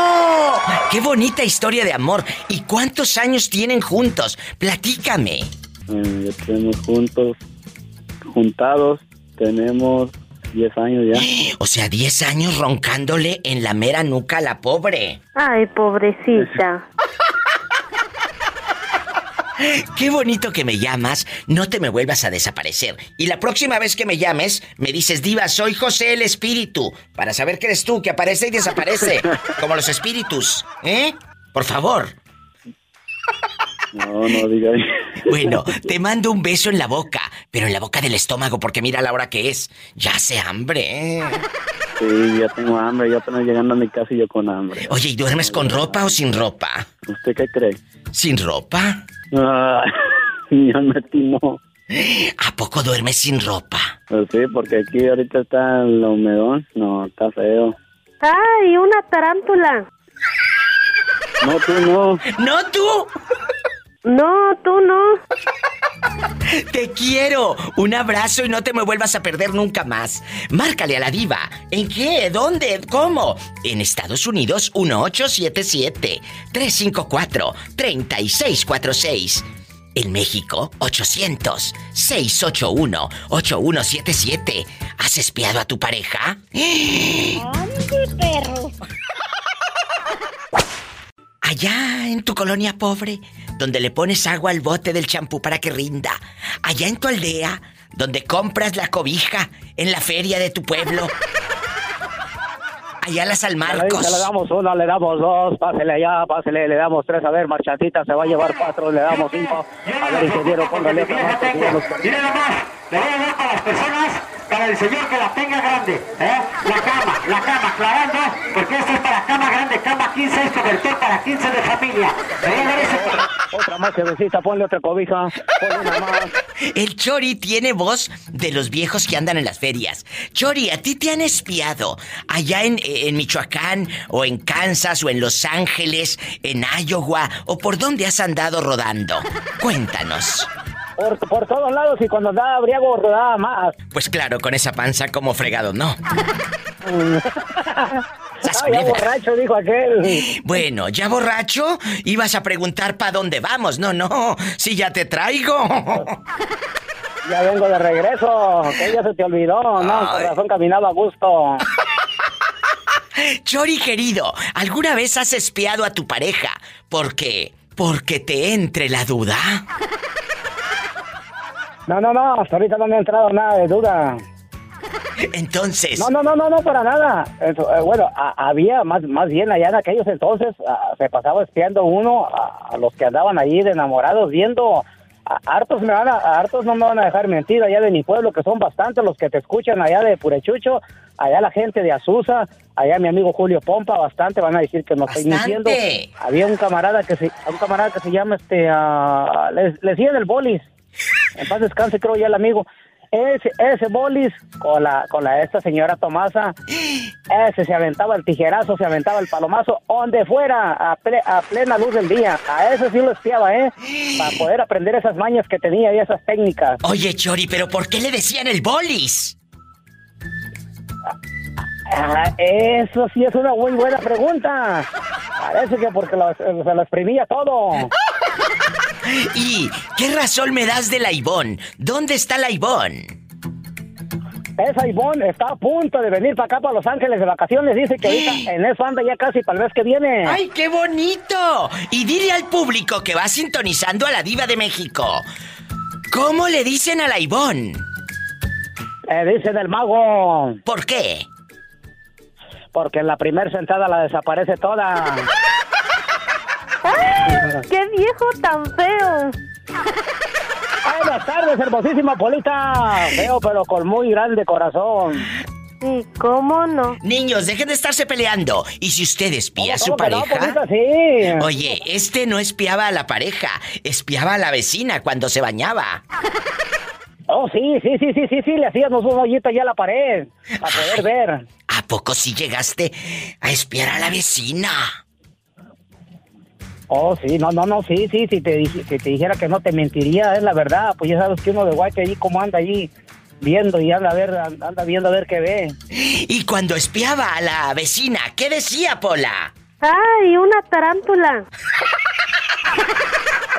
¡Qué bonita historia de amor! ¿Y cuántos años tienen juntos? Platícame. Eh, ya tenemos juntos, juntados, tenemos 10 años ya. <gasps> O sea, 10 años roncándole en la mera nuca a la pobre. Ay, pobrecita. <laughs> Qué bonito que me llamas, no te me vuelvas a desaparecer. Y la próxima vez que me llames, me dices, Diva, soy José el Espíritu. Para saber que eres tú, que aparece y desaparece. Como los espíritus. ¿Eh? Por favor. No, no diga. Bueno, te mando un beso en la boca, pero en la boca del estómago, porque mira la hora que es. Ya hace hambre. ¿eh? Sí, ya tengo hambre, ya apenas llegando a mi casa y yo con hambre. Oye, ¿y duermes con ropa o sin ropa? ¿Usted qué cree? ¿Sin ropa? Ah, me timó. ¿A poco duermes sin ropa? Pues sí, porque aquí ahorita está el humedón. No, está feo. Ay, una tarántula. No, tú no. ¡No tú! No, tú no. <laughs> Te quiero. Un abrazo y no te me vuelvas a perder nunca más. Márcale a la diva. ¿En qué? ¿Dónde? ¿Cómo? En Estados Unidos 1877-354-3646. En México 800-681-8177. ¿Has espiado a tu pareja? <gasps> ¡Ande, perro! Allá en tu colonia pobre, donde le pones agua al bote del champú para que rinda. Allá en tu aldea, donde compras la cobija en la feria de tu pueblo. Allá a la San Le damos una, le damos dos, pásele allá, pásele, le damos tres, a ver, marchantita, se va a llevar cuatro, le damos cinco. A ver, ingeniero, póngale otra más, porque ya nos perdimos. Debería dar para las personas, para el señor que la tenga grande, ¿eh? La cama, la cama, aclarando, porque esto es para cama grande, cama 15 es cobertor para 15 de familia. Dar ese Otra más jefecita, ponle otra cobija, ponle una más. El Chori tiene voz de los viejos que andan en las ferias. Chori, ¿a ti te han espiado allá en, en Michoacán o en Kansas o en Los Ángeles, en Iowa o por dónde has andado rodando? Cuéntanos. Por, por todos lados y cuando andaba briago rodaba más. Pues claro, con esa panza como fregado, ¿no? <laughs> Ya borracho, dijo aquel. Bueno, ya borracho, ibas a preguntar para dónde vamos. No, no, si ya te traigo. Ya vengo de regreso, que ya se te olvidó, ¿no? Con razón caminaba a gusto. <laughs> Chori querido, ¿alguna vez has espiado a tu pareja? ¿Por qué? Porque te entre la duda. No, no, no, hasta ahorita no me ha entrado nada de duda. Entonces. No, no, no, no, no, para nada. Eso, eh, bueno, a- había más, más bien allá en aquellos entonces, ah, se pasaba espiando uno a, a los que andaban allí de enamorados, viendo. a- hartos, me van a, a hartos no me van a dejar mentir allá de mi pueblo, que son bastantes los que te escuchan allá de Purechucho, allá la gente de Azusa, allá mi amigo Julio Pompa, bastante van a decir que no estoy mintiendo. Había un camarada que se, un camarada que se llama este, ah, le, le el bolis. En paz descanse, creo ya el amigo. Ese, ese bolis con la, con la esta señora Tomasa, ese se aventaba el tijerazo, se aventaba el palomazo, donde fuera, a, ple- a plena luz del día. A ese sí lo espiaba, ¿eh? Para poder aprender esas mañas que tenía y esas técnicas. Oye, Chori, ¿pero por qué le decían el bolis? Ah, eso sí es una muy buena pregunta. Parece que porque lo- se lo exprimía todo. <laughs> ¿Y qué razón me das de la Ivón? ¿Dónde está la Ivón? Esa Ivonne está a punto de venir para acá, para Los Ángeles de vacaciones. Dice que ahorita en eso anda ya casi para el mes que viene. ¡Ay, qué bonito! Y dile al público que va sintonizando a la diva de México. ¿Cómo le dicen a la Ivón? Eh, dicen el mago. ¿Por qué? Porque en la primer sentada la desaparece toda. <laughs> ¡Qué viejo tan feo! Buenas tardes, hermosísima Polita. Feo, pero con muy grande corazón. Sí, ¿cómo no? Niños, dejen de estarse peleando. Y si usted espía a su ¿Cómo que no, pareja. Polita? Sí. Oye, este no espiaba a la pareja, espiaba a la vecina cuando se bañaba. Oh, sí, sí, sí, sí, sí, sí, le hacíamos un hoyito ya a la pared. Para poder ver. ¿A poco sí llegaste a espiar a la vecina? Oh, sí, no, no, no, sí, sí, si te, si te dijera que no te mentiría, es la verdad. Pues ya sabes que uno de guay que allí como anda allí viendo y anda a ver, anda viendo a ver qué ve. Y cuando espiaba a la vecina, ¿qué decía Pola? ¡Ay, una tarántula!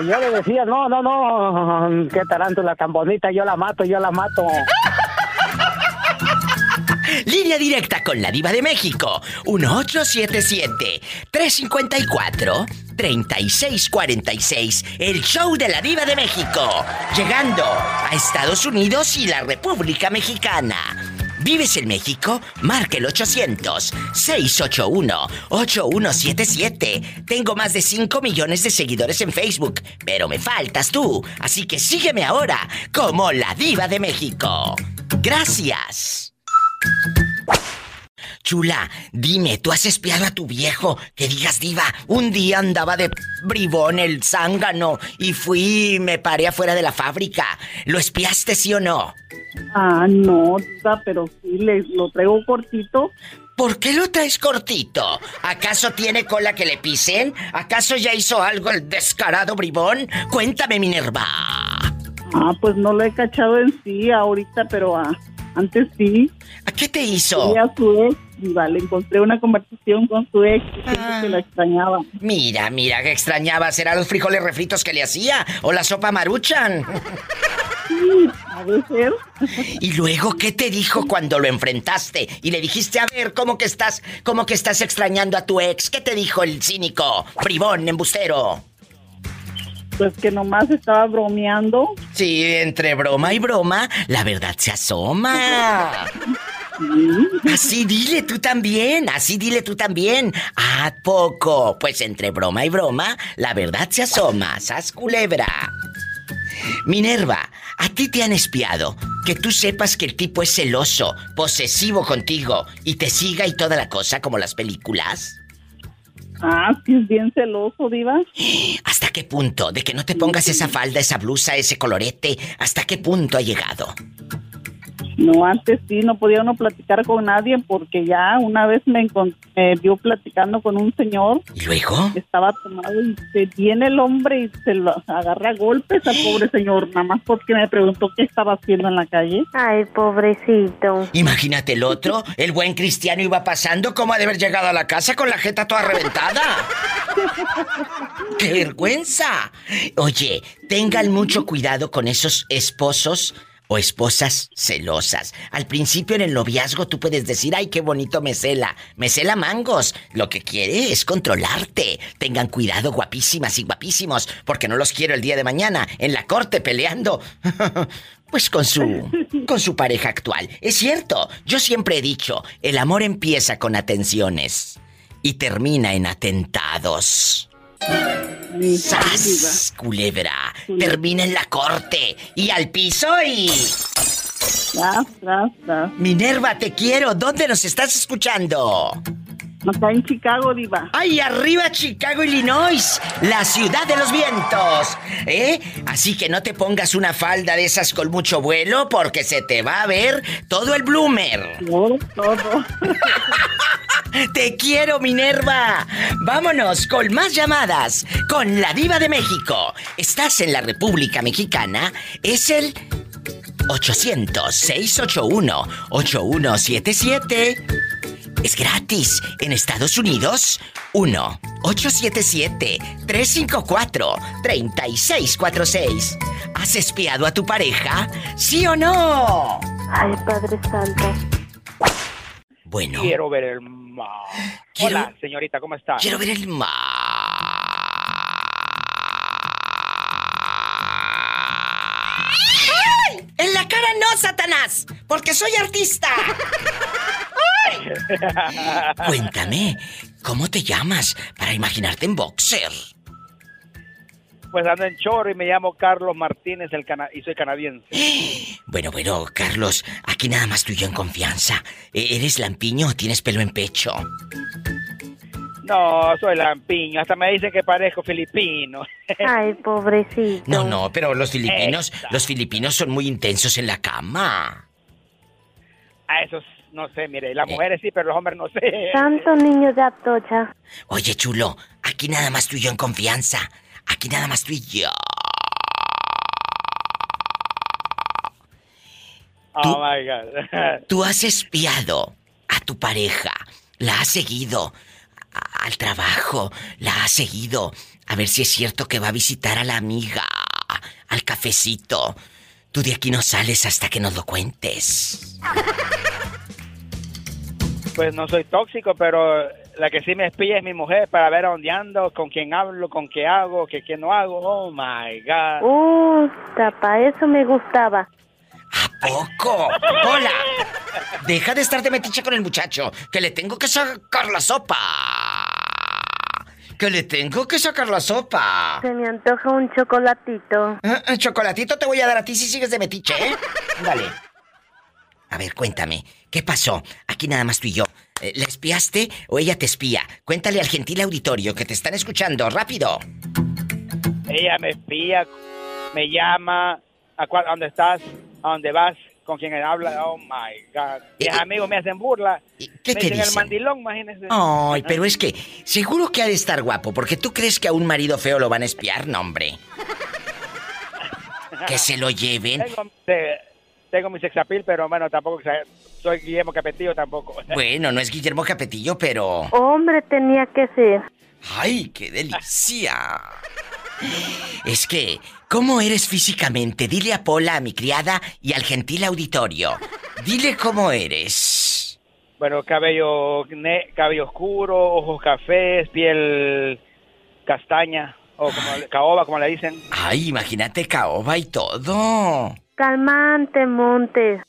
Yo le decía, no, no, no, qué tarántula tan bonita, yo la mato, yo la mato. Directa con la diva de México. 1877-354-3646. El show de la diva de México. Llegando a Estados Unidos y la República Mexicana. ¿Vives en México? Marca el 800-681-8177. Tengo más de 5 millones de seguidores en Facebook, pero me faltas tú. Así que sígueme ahora como la diva de México. Gracias. Chula, dime, ¿tú has espiado a tu viejo? Que digas, diva, un día andaba de bribón el zángano y fui y me paré afuera de la fábrica. ¿Lo espiaste, sí o no? Ah, no, diva, pero sí, le, lo traigo cortito. ¿Por qué lo traes cortito? ¿Acaso tiene cola que le pisen? ¿Acaso ya hizo algo el descarado bribón? Cuéntame, Minerva. Ah, pues no lo he cachado en sí ahorita, pero ah, antes sí. ¿A qué te hizo? A su ex, diva, le encontré una conversación con su ex diciendo que la extrañaba. Mira, mira, que extrañaba. ¿Será los frijoles refritos que le hacía? ¿O la sopa maruchan? Sí, a veces. ¿Y luego qué te dijo cuando lo enfrentaste? Y le dijiste, a ver, ¿cómo que estás, cómo que estás extrañando a tu ex? ¿Qué te dijo el cínico, bribón, embustero? Pues que nomás estaba bromeando. Sí, entre broma y broma, la verdad se asoma. <laughs> Así dile tú también, así dile tú también. ¿A poco? Pues entre broma y broma, la verdad se asoma. ¡Sas culebra! Minerva, a ti te han espiado. Que tú sepas que el tipo es celoso, posesivo contigo y te siga y toda la cosa como las películas. Ah, sí, es bien celoso, Diva. ¿Hasta qué punto? De que no te pongas esa falda, esa blusa, ese colorete. ¿Hasta qué punto ha llegado? No, antes sí, no podía uno platicar con nadie porque ya una vez me, me vio platicando con un señor. ¿Y luego? Estaba tomado y se viene el hombre y se lo agarra a golpes al pobre señor, nada más porque me preguntó qué estaba haciendo en la calle. Ay, pobrecito. Imagínate el otro, el buen cristiano iba pasando, ¿cómo ha de haber llegado a la casa con la jeta toda reventada? <laughs> ¡Qué vergüenza! Oye, tengan mucho cuidado con esos esposos o esposas celosas. Al principio en el noviazgo tú puedes decir, ay, qué bonito me cela, me cela mangos. Lo que quiere es controlarte. Tengan cuidado, guapísimas y guapísimos, porque no los quiero el día de mañana en la corte peleando. <laughs> Pues con su con su pareja actual. Es cierto, yo siempre he dicho, el amor empieza con atenciones y termina en atentados. ¡Sas! Culebra, termina en la corte y al piso y Tras, tras, tras. Minerva, te quiero. ¿Dónde nos estás escuchando? Acá en Chicago, Diva. ¡Ay, arriba Chicago, Illinois! La ciudad de los vientos. ¿Eh? Así que no te pongas una falda de esas con mucho vuelo porque se te va a ver todo el bloomer. Todo, todo. <laughs> ¡Te quiero, Minerva! Vámonos con más llamadas con la Diva de México. Estás en la República Mexicana. Es el 800-681-8177. Es gratis. En Estados Unidos, 1-877-354-3646. ¿Has espiado a tu pareja? ¿Sí o no? Ay, Padre Santo. Bueno. Quiero ver el mar. Hola, señorita, ¿cómo está? Quiero ver el mar. ¡Ay! En la cara no, Satanás, porque soy artista. <laughs> Cuéntame, ¿cómo te llamas para imaginarte en boxer? Pues ando en chorro y me llamo Carlos Martínez el cana- y soy canadiense. <gasps> Bueno, bueno, Carlos, aquí nada más tú y yo en confianza. ¿E- ¿Eres lampiño o tienes pelo en pecho? No, soy lampiño. Hasta me dicen que parezco filipino. <laughs> Ay, pobrecito. No, no, pero los filipinos, los filipinos son muy intensos en la cama. A esos, no sé, mire, las mujeres sí, pero los hombres no sé. Santo niño de Atocha. Oye, chulo, aquí nada más tú y yo en confianza. Aquí nada más tú y yo. Oh my God. <laughs> Tú has espiado a tu pareja, la has seguido a- al trabajo, la has seguido a ver si es cierto que va a visitar a la amiga, al cafecito. Tú de aquí no sales hasta que nos lo cuentes. <laughs> Pues no soy tóxico, pero la que sí me espía es mi mujer para ver a dónde ando, con quién hablo, con qué hago, qué, qué no hago. Oh my God. Uh, tapa, eso me gustaba. ¡Poco! ¡Hola! Deja de estar de metiche con el muchacho, que le tengo que sacar la sopa. Que le tengo que sacar la sopa. Se me antoja un chocolatito. Eh, eh, Chocolatito te voy a dar a ti si sigues de metiche, ¿eh? Dale. A ver, cuéntame, ¿qué pasó? Aquí nada más tú y yo. Eh, ¿La espiaste o ella te espía? Cuéntale al gentil auditorio que te están escuchando, rápido. Ella me espía, me llama, a, cuál- a dónde estás, a dónde vas, con quién habla. Oh my God. Mis amigos me hacen burla. ¿Qué me te dicen el mandilón, imagínese. Ay, pero es que seguro que ha de estar guapo, porque tú crees que a un marido feo lo van a espiar, no, hombre. <laughs> Que se lo lleven. Tengo, te- tengo mi sexapil, pero bueno, tampoco soy Guillermo Capetillo tampoco. <laughs> Bueno, no es Guillermo Capetillo, pero. Hombre, tenía que ser. ¡Ay, qué delicia! Es que, ¿cómo eres físicamente? Dile a Pola, a mi criada y al gentil auditorio. Dile cómo eres. Bueno, cabello, ne- cabello oscuro, ojos cafés, piel castaña, o como caoba, como le dicen. Ay, imagínate caoba y todo. Calmante, Montes.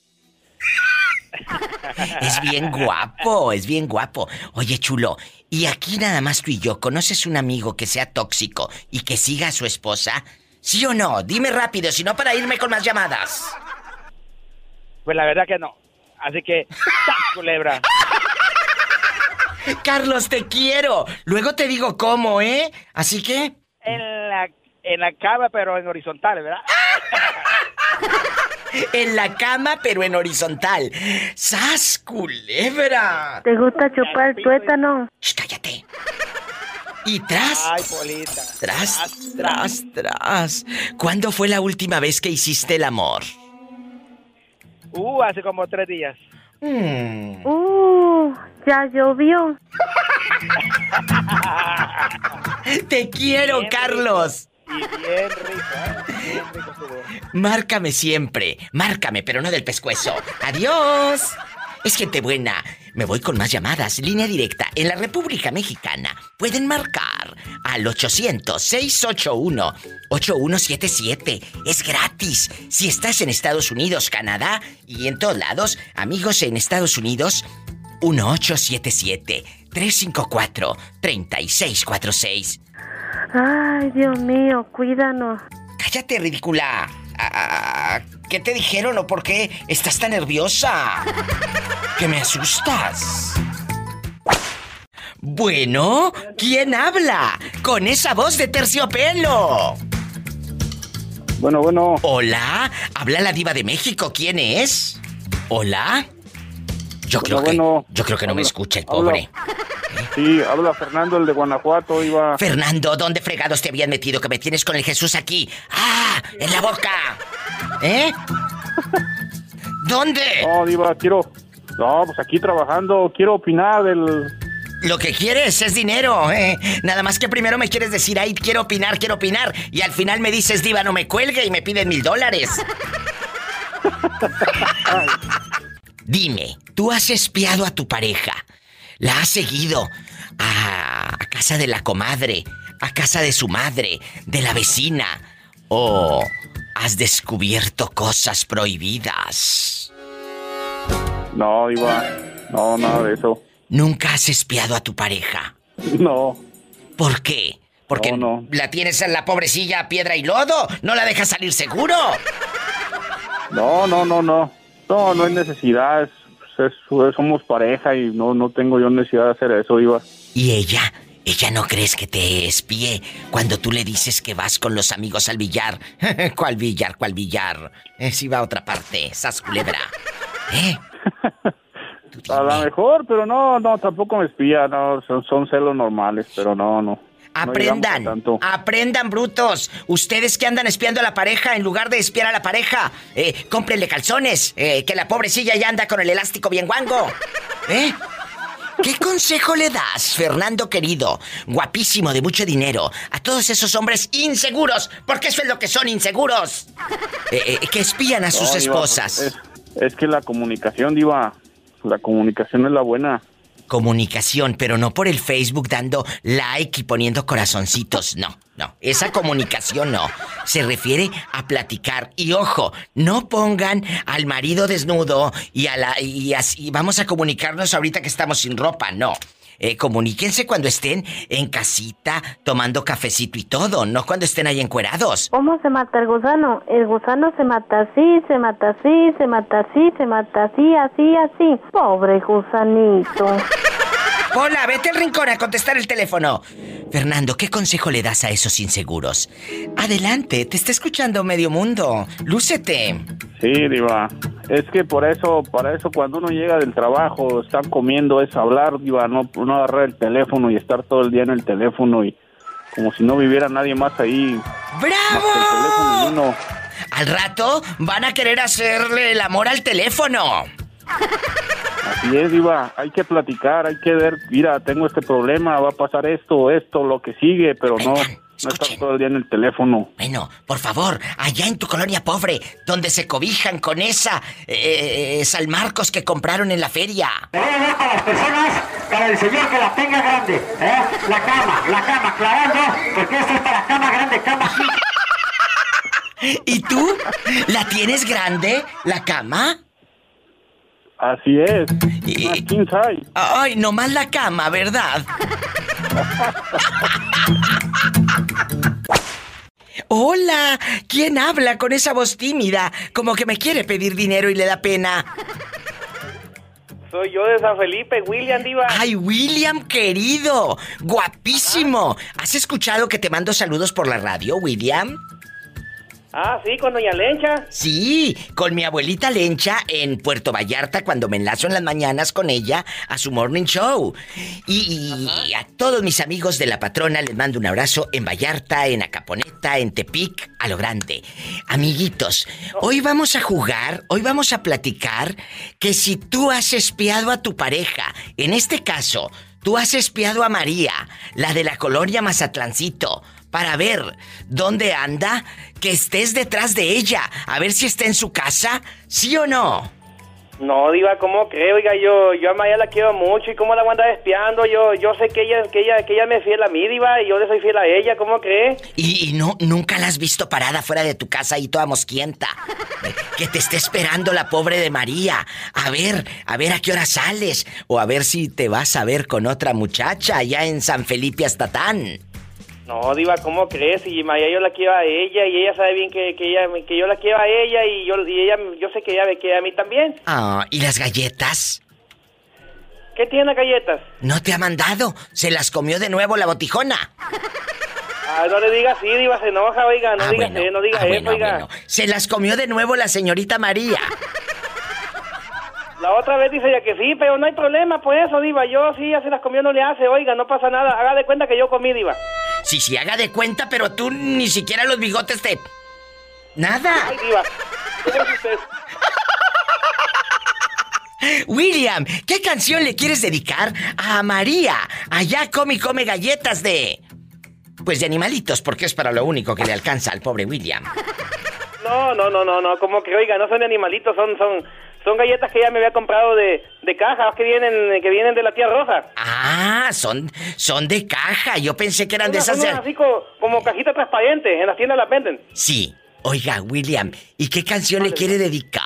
Es bien guapo, es bien guapo. Oye, chulo, y aquí nada más tú y yo, ¿conoces un amigo que sea tóxico y que siga a su esposa? ¿Sí o no? Dime rápido, si no para irme con más llamadas. Pues la verdad que no. Así que, ¡tas, culebra! Carlos, te quiero. Luego te digo cómo, ¿eh? Así que... En la, en la cama, pero en horizontal, ¿verdad? <laughs> En la cama, pero en horizontal. ¡Sas, culebra! ¿Te gusta chupar el tuétano? Shh, cállate. Y tras, Ay, Polita. tras, tras, tras. ¿Cuándo fue la última vez que hiciste el amor? Uh, hace como tres días. Mm. Uh, ya llovió. <laughs> Te quiero, Bien Carlos. ¿Eh? Márcame siempre. Márcame, pero no del pescuezo. Adiós. Es gente buena. Me voy con más llamadas. Línea directa. En la República Mexicana pueden marcar al 800-681-8177. Es gratis. Si estás en Estados Unidos, Canadá y en todos lados, amigos en Estados Unidos, 1877-354-3646. Ay, Dios mío, cuídanos. Cállate, ridícula. Ah, ¿Qué te dijeron o por qué estás tan nerviosa? Que me asustas. Bueno, ¿quién habla? Con esa voz de terciopelo. Bueno, bueno. Hola, habla la diva de México. ¿Quién es? Hola. Yo creo Bueno, que bueno. yo creo que no me escucha el habla. pobre. Sí, habla Fernando, el de Guanajuato, iba... Fernando, ¿dónde fregados te habían metido que me tienes con el Jesús aquí? ¡Ah! ¡En la boca! ¿Eh? ¿Dónde? No, Diva, quiero... No, pues aquí trabajando, quiero opinar del... Lo que quieres es dinero, ¿eh? Nada más que primero me quieres decir, ay, quiero opinar, quiero opinar. Y al final me dices, diva, no me cuelgue y me piden mil dólares. <laughs> Dime, ¿tú has espiado a tu pareja? ¿La has seguido a, a casa de la comadre, a casa de su madre, de la vecina? ¿O has descubierto cosas prohibidas? No, Diva, no, nada de eso. ¿Nunca has espiado a tu pareja? No, ¿Por qué? ¿Porque No, no. la tienes en la pobrecilla a piedra y lodo? ¿No la dejas salir seguro? no, no, no, no. No, no hay necesidad, es- somos pareja y no, no tengo yo necesidad de hacer eso, Diva. ¿Y ella? ¿Ella no crees que te espíe cuando tú le dices que vas con los amigos al billar? <laughs> ¿Cuál billar? ¿Cuál billar? Eh, si va a otra parte, sas culebra. ¿Eh? <laughs> A lo mejor, pero no, no, tampoco me espía, no, son, son celos normales, pero no, no. Aprendan, aprendan brutos. Ustedes que andan espiando a la pareja, en lugar de espiar a la pareja, eh, cómprenle calzones, eh, que la pobrecilla ya anda con el elástico bien guango. <laughs> ¿Eh? ¿Qué consejo le das, Fernando querido, guapísimo, de mucho dinero, a todos esos hombres inseguros? Porque eso es lo que son inseguros. Eh, eh, que espían a sus No, Diva, esposas. Es, es que la comunicación, Diva, la comunicación es la buena. Comunicación, pero no por el Facebook dando like y poniendo corazoncitos, no, no. Esa comunicación no. Se refiere a platicar. Y ojo, no pongan al marido desnudo y a la. y así vamos a comunicarnos ahorita que estamos sin ropa, no. Eh, comuníquense cuando estén en casita, tomando cafecito y todo, no cuando estén ahí encuerados. ¿Cómo se mata el gusano? El gusano se mata así, se mata así, se mata así, se mata así, así, así. Pobre gusanito. <laughs> Hola, vete al rincón a contestar el teléfono. Fernando, ¿qué consejo le das a esos inseguros? Adelante, te está escuchando medio mundo. Lúcete. Sí, Diva. Es que por eso, para eso cuando uno llega del trabajo, están comiendo, es hablar, Diva, no, no agarrar el teléfono y estar todo el día en el teléfono y como si no viviera nadie más ahí. ¡Bravo! Más el uno. Al rato van a querer hacerle el amor al teléfono. Así es, Diva, hay que platicar, hay que ver, mira, tengo este problema, va a pasar esto, esto, lo que sigue, pero no, no estar todo el día en el teléfono. Bueno, por favor, allá en tu colonia pobre, donde se cobijan con esa eh, San Marcos que compraron en la feria. para las personas, para el señor que la tenga grande, ¿eh? La cama, la cama, aclarando, porque esto es para cama grande, cama. ¿Y tú? ¿La tienes grande, la cama? Así es. Size. Ay, nomás la cama, ¿verdad? <laughs> Hola, ¿quién habla con esa voz tímida? Como que me quiere pedir dinero y le da pena. Soy yo de San Felipe, William Diva. Ay, William, querido. Guapísimo. ¿Has escuchado que te mando saludos por la radio, William? Ah, sí, con Doña Lencha. Sí, con mi abuelita Lencha en Puerto Vallarta cuando me enlazo en las mañanas con ella a su morning show. Y, y a todos mis amigos de la patrona les mando un abrazo en Vallarta, en Acaponeta, en Tepic, a lo grande. Amiguitos, hoy vamos a jugar, hoy vamos a platicar que si tú has espiado a tu pareja, en este caso, tú has espiado a María, la de la colonia Mazatlancito, para ver dónde anda, que estés detrás de ella, a ver si está en su casa, ¿sí o no? No, Diva, ¿cómo cree? Oiga, yo, yo a Maya la quiero mucho y cómo la voy a andar espiando. Yo, yo sé que ella, que ella, que ella me es fiel a mí, Diva, y yo le soy fiel a ella, ¿cómo cree? Y, y no, nunca la has visto parada fuera de tu casa y toda mosquienta. Eh, Que te esté esperando la pobre de María. A ver, a ver a qué hora sales. O a ver si te vas a ver con otra muchacha allá en San Felipe Astatán. No, Diva, ¿cómo crees? Y Maya yo la quiero a ella y ella sabe bien que, que, ella, que yo la quiero a ella y yo, y ella, yo sé que ella me quiere a mí también. Ah, ¿y las galletas? ¿Qué tiene las galletas? No te ha mandado. Se las comió de nuevo la botijona. Ah, no le diga así, Diva, se enoja, oiga, no Ah, diga, bueno. no diga Ah, eso, oiga. bueno. Se las comió de nuevo la señorita María. La otra vez dice ella que sí, pero no hay problema por eso, Diva. Yo sí, ya se las comió, no le hace, oiga, no pasa nada. Haga de cuenta que yo comí, Diva. Sí, sí, haga de cuenta, pero tú ni siquiera los bigotes te... Nada. Ay, Diva. ¿Cómo es usted? William, ¿qué canción le quieres dedicar a María? Allá come y come galletas de... Pues de animalitos, porque es para lo único que le alcanza al pobre William. No, no, no, no, no, como que, oiga, no son de animalitos, son, son, son galletas que ella me había comprado de, de caja, que vienen, que vienen de la tía Rosa. Ah, son, son de caja. Yo pensé que eran de Unas- esas de... unas así co- como, cajita transparente, en las tiendas las venden. Sí. Oiga, William, ¿y qué canción le quiere dedicar?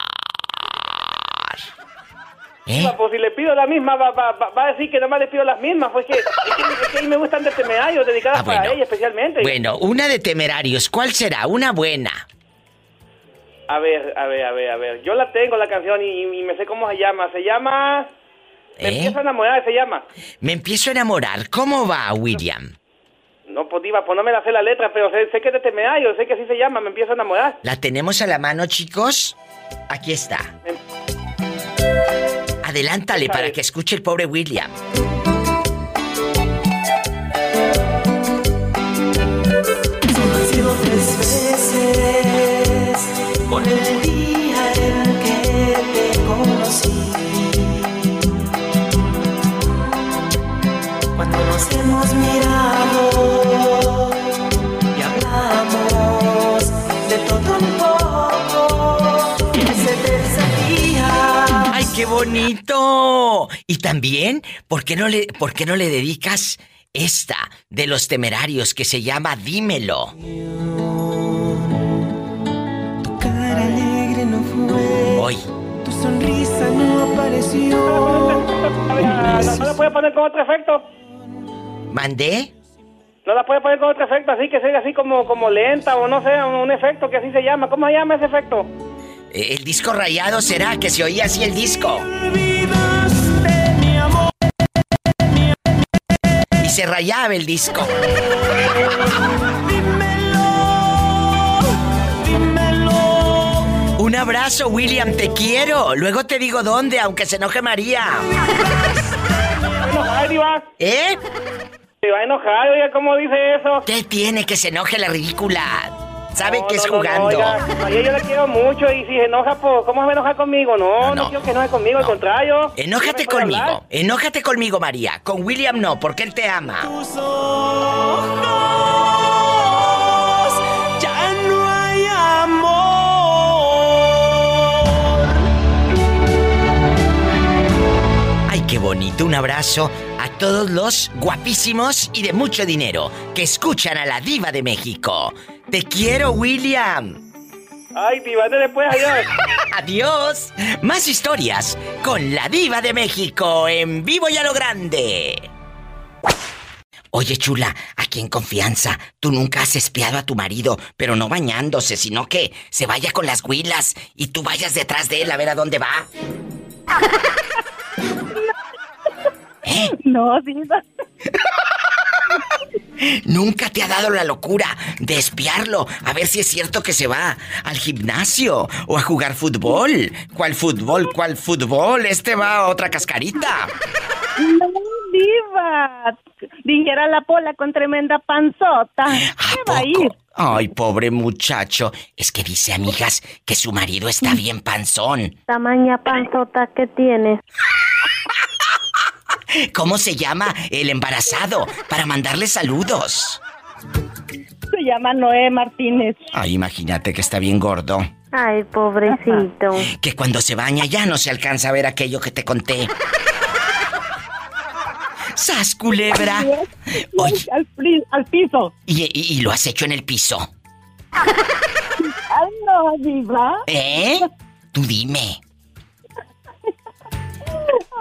¿Eh? Pues si le pido la misma, va, va, va, va a decir que nomás le pido las mismas, pues que, es que, es que a mí me gustan de temerarios, dedicadas Ah, para bueno. ella especialmente. Bueno, una de temerarios. ¿Cuál será? Una buena. A ver, a ver, a ver, a ver. Yo la tengo la canción y, y me sé cómo se llama. Se llama... Me ¿Eh? empiezo a enamorar, se llama. Me empiezo a enamorar. ¿Cómo va, William? No, pues diva, pues no me la sé la letra, pero sé, sé que es de temerario, sé que así se llama, me empiezo a enamorar. ¿La tenemos a la mano, chicos? Aquí está. Adelántale para que escuche el pobre William. Con el día en que te conocí. Cuando nos hemos mirado y hablamos de todo un poco. Ese tercer día. ¡Ay, qué bonito! Y también, ¿por qué no le, por qué no le dedicas esta de los temerarios que se llama Dímelo? Tu sonrisa no apareció. ¿No, no la puede poner con otro efecto? ¿Mandé? No la puede poner con otro efecto, así que sea así como, como lenta o no sé, un, un efecto que así se llama. ¿Cómo se llama ese efecto? Eh, ¿El disco rayado será que se oía así el disco? Y se rayaba el disco. <laughs> Un abrazo, William, te quiero. Luego te digo dónde, aunque se enoje María. ¿Eh? Se va a enojar, oiga, ¿cómo dice eso? ¿Qué tiene que se enoje la ridícula? Sabe No, que es no, no, no, jugando. oiga, María, yo la quiero mucho y si se enoja, pues, ¿cómo se va a enojar conmigo? No, no, quiero que enoje conmigo, al contrario. Enójate ¿No conmigo, hablar? enójate conmigo, María. Con William no, porque él te ama. Ya qué bonito. Un abrazo a todos los guapísimos y de mucho dinero que escuchan a la diva de México. Te quiero, William. Ay, Diva, no le puedes ayudar. <laughs> Adiós. Más historias con la diva de México en vivo y a lo grande. Oye, chula, aquí aquí en confianza. Tú nunca has espiado a tu marido, pero no bañándose, sino que se vaya con las huilas y tú vayas detrás de él a ver a dónde va. <laughs> ¿Eh? <laughs> No, diva. Nunca te ha dado la locura de espiarlo, a ver si es cierto que se va al gimnasio o a jugar fútbol. ¿Cuál fútbol? ¿Cuál fútbol? Este va a otra cascarita. No, diva. Dijera la pola con tremenda panzota. ¿Qué va a ir? Ay, pobre muchacho. Es que dice, amigas, que su marido está bien panzón. Tamaña panzota que tiene. <laughs> ¿Cómo se llama el embarazado? Para mandarle saludos. Se llama Noé Martínez. Ay, imagínate que está bien gordo. Ay, pobrecito. Que cuando se baña ya no se alcanza a ver aquello que te conté. ¡Sas, culebra! Oye, Al, al piso. y, y- y lo has hecho en el piso. Ay, no, diva. ¿Eh? Tú dime.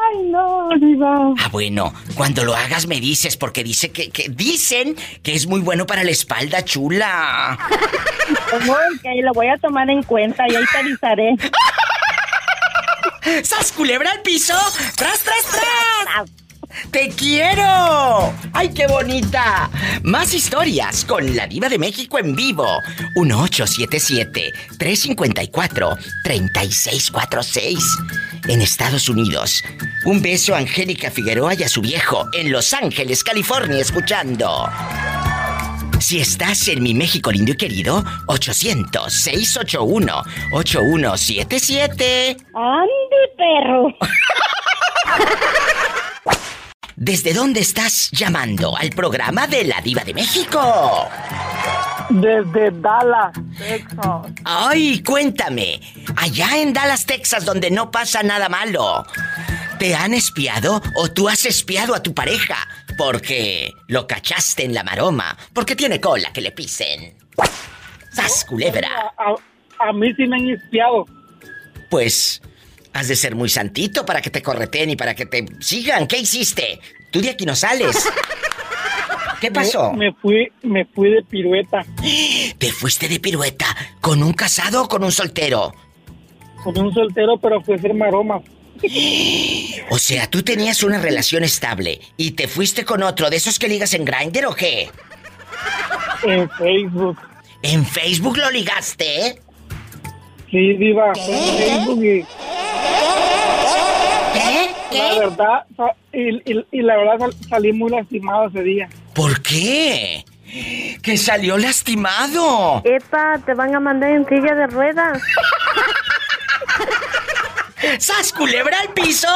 Ay, no, diva. Ah, bueno, cuando lo hagas me dices, porque dice que, que dicen que es muy bueno para la espalda, chula. Ok, lo voy a tomar en cuenta y ahí te avisaré. <laughs> ¡Sas, culebra al piso! ¡Tras, tras, tras! ¡Te quiero! ¡Ay, qué bonita! Más historias con la Diva de México en vivo. 1877-354-3646. En Estados Unidos. Un beso a Angélica Figueroa y a su viejo en Los Ángeles, California, escuchando. Si estás en mi México lindo y querido, 800-681-8177. ¡Ande, perro! <laughs> ¿Desde dónde estás llamando al programa de la Diva de México? Desde Dallas, Texas. Ay, cuéntame. Allá en Dallas, Texas, donde no pasa nada malo. ¿Te han espiado o tú has espiado a tu pareja? Porque lo cachaste en la maroma. Porque tiene cola que le pisen. ¡Sas, culebra! A, a- a mí sí me han espiado. Pues has de ser muy santito para que te correten y para que te sigan. ¿Qué hiciste? Tú de aquí no sales. <laughs> ¿Qué pasó? Me, me fui, me fui de pirueta <gasps> ¿Te fuiste de pirueta con un casado o con un soltero? con un soltero, pero fue a hacer maromas. <gasps> O sea, tú tenías una relación estable y te fuiste con otro de esos que ligas en Grindr o qué? En Facebook. ¿En Facebook lo ligaste? Sí, diva, fue en Facebook y... La verdad, y, y- y la verdad sal- salí muy lastimado ese día. ¿Por qué? Que salió lastimado. Epa, te van a mandar en silla de ruedas. ¡Sas culebra al piso!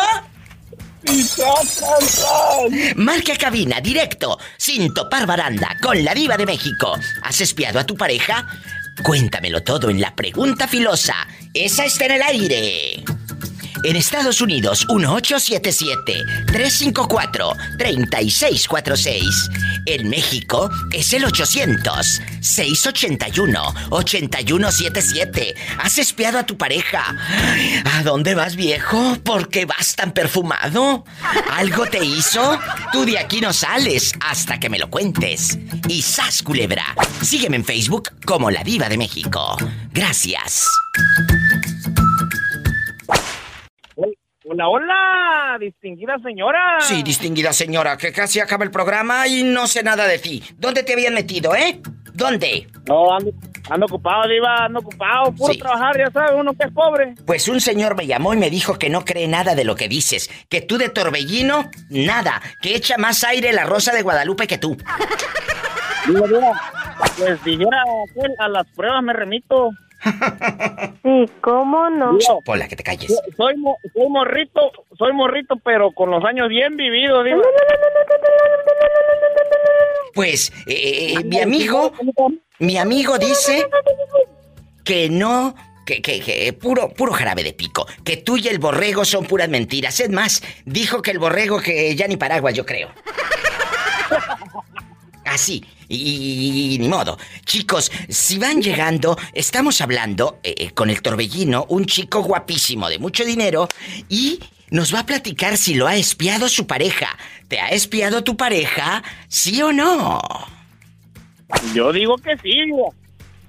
Marca cabina directo, sin topar baranda, con la diva de México. ¿Has espiado a tu pareja? Cuéntamelo todo en la pregunta filosa. Esa está en el aire. En Estados Unidos, 1877-354-3646. En México es el 800-681-8177. ¿Has espiado a tu pareja? ¿A dónde vas, viejo? ¿Por qué vas tan perfumado? ¿Algo te hizo? Tú de aquí no sales hasta que me lo cuentes. Y sas, culebra. Sígueme en Facebook como La Diva de México. Gracias. Hola, hola, distinguida señora. Sí, distinguida señora, que casi acaba el programa y no sé nada de ti. ¿Dónde te habían metido, eh? ¿Dónde? No, ando, ando ocupado, Diva, ando ocupado. Puro Sí. trabajar, ya sabe, uno que es pobre. Pues un señor me llamó y me dijo que no cree nada de lo que dices. Que tú de Torbellino, nada. Que echa más aire la rosa de Guadalupe que tú. Diva, Diva, pues dijera a las pruebas me remito. Sí, ¿cómo no? Diva, Hola, que te calles. soy, mo- soy morrito, soy morrito, pero con los años bien vividos. Pues, eh, mi amigo, mi amigo dice que no, que, que, que puro, puro jarabe de pico, que tú y el borrego son puras mentiras. Es más, dijo que el borrego que ya ni paraguas, yo creo. Así, y, y ni modo. Chicos, si van llegando, estamos hablando eh, eh, con el torbellino, un chico guapísimo de mucho dinero, y nos va a platicar si lo ha espiado su pareja. ¿Te ha espiado tu pareja? ¿Sí o no? Yo digo que sí.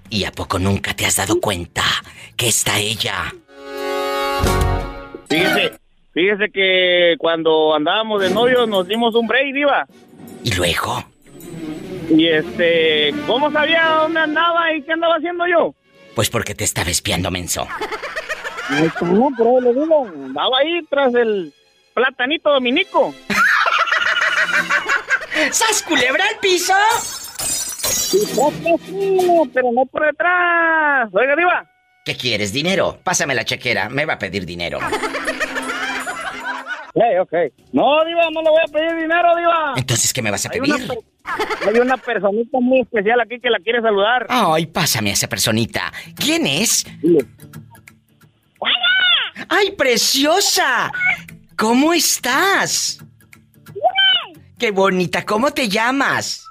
¿Y a poco nunca te has dado cuenta que está ella? Fíjese, fíjese que cuando andábamos de novios nos dimos un break, Diva. ¿Y luego? Y este, ¿cómo sabía dónde andaba y qué andaba haciendo yo? Pues porque te estaba espiando, menso. ¿cómo? Pero le digo, andaba ahí tras el platanito dominico. ¿Sas culebra al piso? Sí, pero no por detrás. Oiga, Diva. ¿Qué quieres? ¿Dinero? Pásame la chequera. Me va a pedir dinero. Hey, ok. No, Diva, no le voy a pedir dinero, Diva. Entonces, ¿qué me vas a Hay pedir? una, per- hay una personita muy especial aquí que la quiere saludar. Ay, pásame a esa personita. ¿Quién es? ¡Ay, preciosa! ¿Cómo estás? ¡Qué bonita! ¿Cómo te llamas?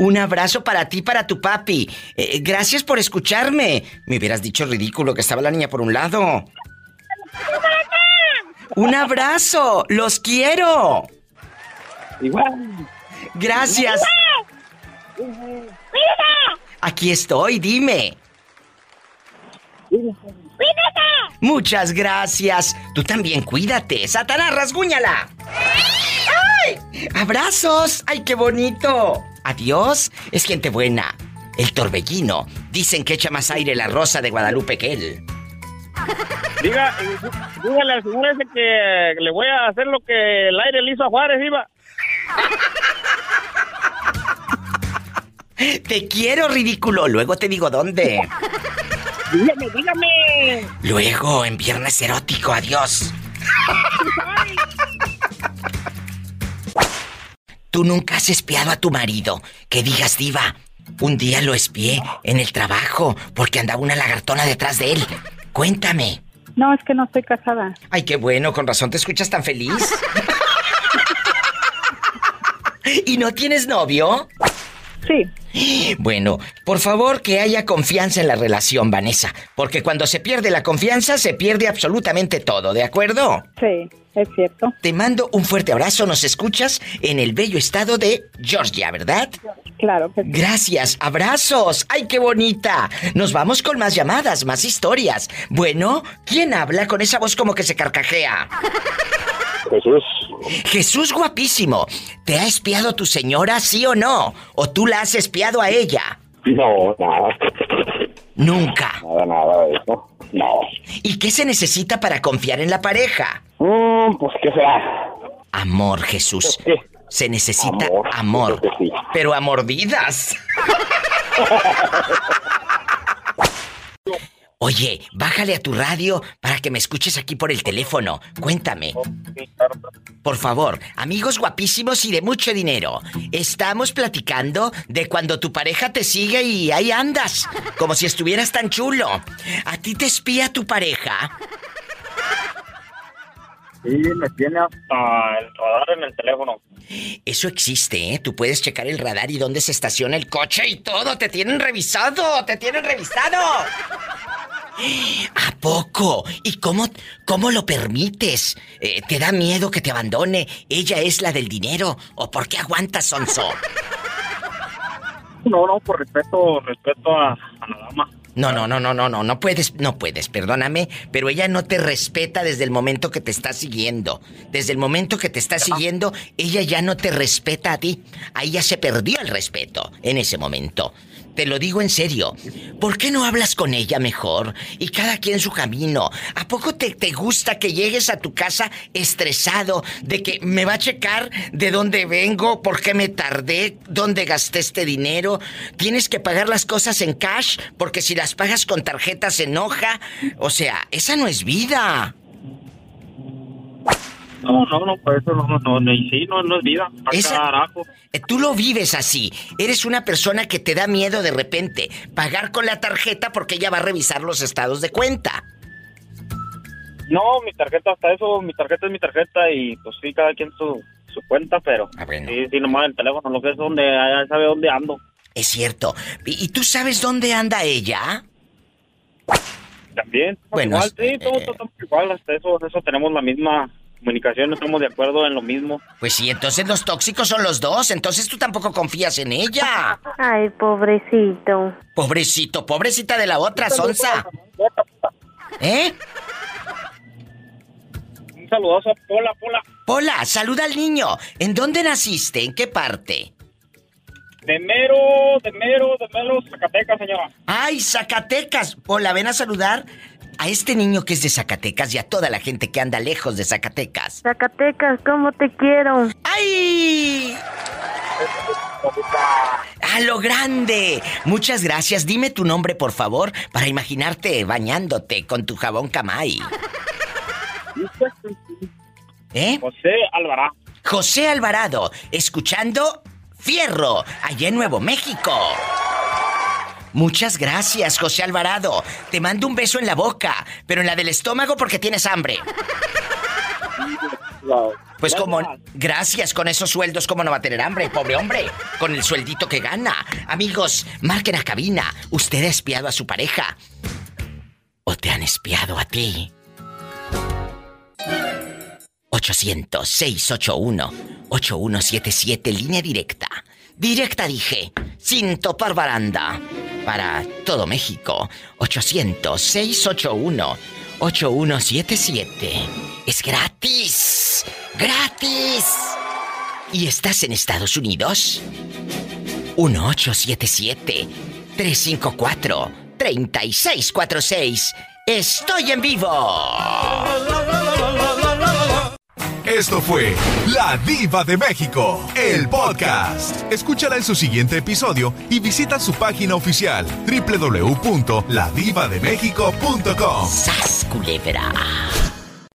Un abrazo para ti, para tu papi. Eh, gracias por escucharme. Me hubieras dicho ridículo que estaba la niña por un lado. Un abrazo. Los quiero. Igual. Gracias. Aquí estoy, dime. Muchas gracias. Tú también cuídate. Satanás, rasguñala. ¡Ay! ¡Abrazos! ¡Ay, qué bonito! Adiós. Es gente buena. El torbellino. Dicen que echa más aire la rosa de Guadalupe que él. Diga, dígale al señor ese que le voy a hacer lo que el aire le hizo a Juárez, Diva. Te quiero, ridículo. Luego te digo dónde. Dígame, dígame. Luego, en viernes erótico. Adiós. Tú nunca has espiado a tu marido. Que digas, diva. Un día lo espié en el trabajo porque andaba una lagartona detrás de él. Cuéntame. No, es que no estoy casada. Ay, qué bueno, con razón te escuchas tan feliz. <laughs> ¿Y no tienes novio? Sí. Bueno, por favor que haya confianza en la relación, Vanessa, porque cuando se pierde la confianza se pierde absolutamente todo, ¿de acuerdo? Sí, es cierto. Te mando un fuerte abrazo, nos escuchas en el bello estado de Georgia, ¿verdad? Claro que sí. Gracias, abrazos. ¡Ay, qué bonita! Nos vamos con más llamadas, más historias. Bueno, ¿quién habla con esa voz como que se carcajea? Jesús. Jesús guapísimo. ¿Te ha espiado tu señora, sí o no? ¿O tú la has espiado a ella? No, nada. Nunca. Nada, nada de eso. No. ¿Y qué se necesita para confiar en la pareja? Mm, pues, ¿qué será? Amor, Jesús. Se necesita Amor, amor. Pero a mordidas. <laughs> Oye, bájale a tu radio para que me escuches aquí por el teléfono. Cuéntame. Por favor, amigos guapísimos y de mucho dinero. Estamos platicando de cuando tu pareja te sigue y ahí andas, como si estuvieras tan chulo. ¿A ti te espía tu pareja? Sí, me tiene hasta el radar en el teléfono. Eso existe, ¿eh? Tú puedes checar el radar y dónde se estaciona el coche y todo. Te tienen revisado, te tienen revisado. ¿A poco? ¿Y cómo, cómo lo permites? Eh, ¿Te da miedo que te abandone? ¿Ella es la del dinero? ¿O por qué aguantas, Sonso? No, no, por respeto, respeto a, a la dama. No, no, no, no, no, no, no puedes, no puedes, perdóname, pero ella no te respeta desde el momento que te está siguiendo. Desde el momento que te está siguiendo, ella ya no te respeta a ti. Ahí ya se perdió el respeto en ese momento. Te lo digo en serio. ¿Por qué no hablas con ella mejor? Y cada quien su camino. ¿A poco te, te gusta que llegues a tu casa estresado de que me va a checar de dónde vengo, por qué me tardé, dónde gasté este dinero? Tienes que pagar las cosas en cash porque si las pagas con tarjeta se enoja. O sea, esa no es vida. No, no, no, por eso no, no, no, sí, no, no es vida. Esa-. Eh, Tú lo vives así. Eres una persona que te da miedo de repente pagar con la tarjeta porque ella va a revisar los estados de cuenta. No, mi tarjeta, hasta eso, mi tarjeta es mi tarjeta y pues sí, cada quien su, su cuenta, pero sí, sí, nomás el teléfono, lo que es donde, ya sabe dónde ando. Es cierto. ¿Y, tú sabes dónde anda ella? También. Bueno, igual, sí, todos estamos igual, hasta eso, eso tenemos la misma, comunicación, no estamos de acuerdo en lo mismo. Pues sí, entonces los tóxicos son los dos, entonces tú tampoco confías en ella. Ay, pobrecito. Pobrecito, pobrecita de la otra, Sonsa. ¿Eh? Un saludoso, Pola, Pola. Pola, saluda al niño. ¿En dónde naciste? ¿En qué parte? De mero, de mero, de mero, Zacatecas, señora. ¡Ay, Zacatecas! Pola, ven a saludar a este niño que es de Zacatecas y a toda la gente que anda lejos de Zacatecas. Zacatecas, ¿cómo te quiero? ¡Ay! ¡A lo grande! Muchas gracias. Dime tu nombre, por favor, para imaginarte bañándote con tu jabón Camay. ¿Eh? José Alvarado. José Alvarado, escuchando Fierro, allá en Nuevo México. Muchas gracias, José Alvarado. Te mando un beso en la boca, pero en la del estómago porque tienes hambre. Pues como... Gracias, con esos sueldos, ¿cómo no va a tener hambre, pobre hombre? Con el sueldito que gana. Amigos, marquen a cabina. ¿Usted ha espiado a su pareja? ¿O te han espiado a ti? 800-681-8177, línea directa. Directa dije, sin topar baranda. Para todo México, 800-681-8177. Es gratis. ¡Gratis! ¿Y estás en Estados Unidos? 1877-354-3646. Estoy en vivo. Esto fue La Diva de México, el podcast. Escúchala en su siguiente episodio y visita su página oficial www.ladivademexico.com. ¡Sas, culebra!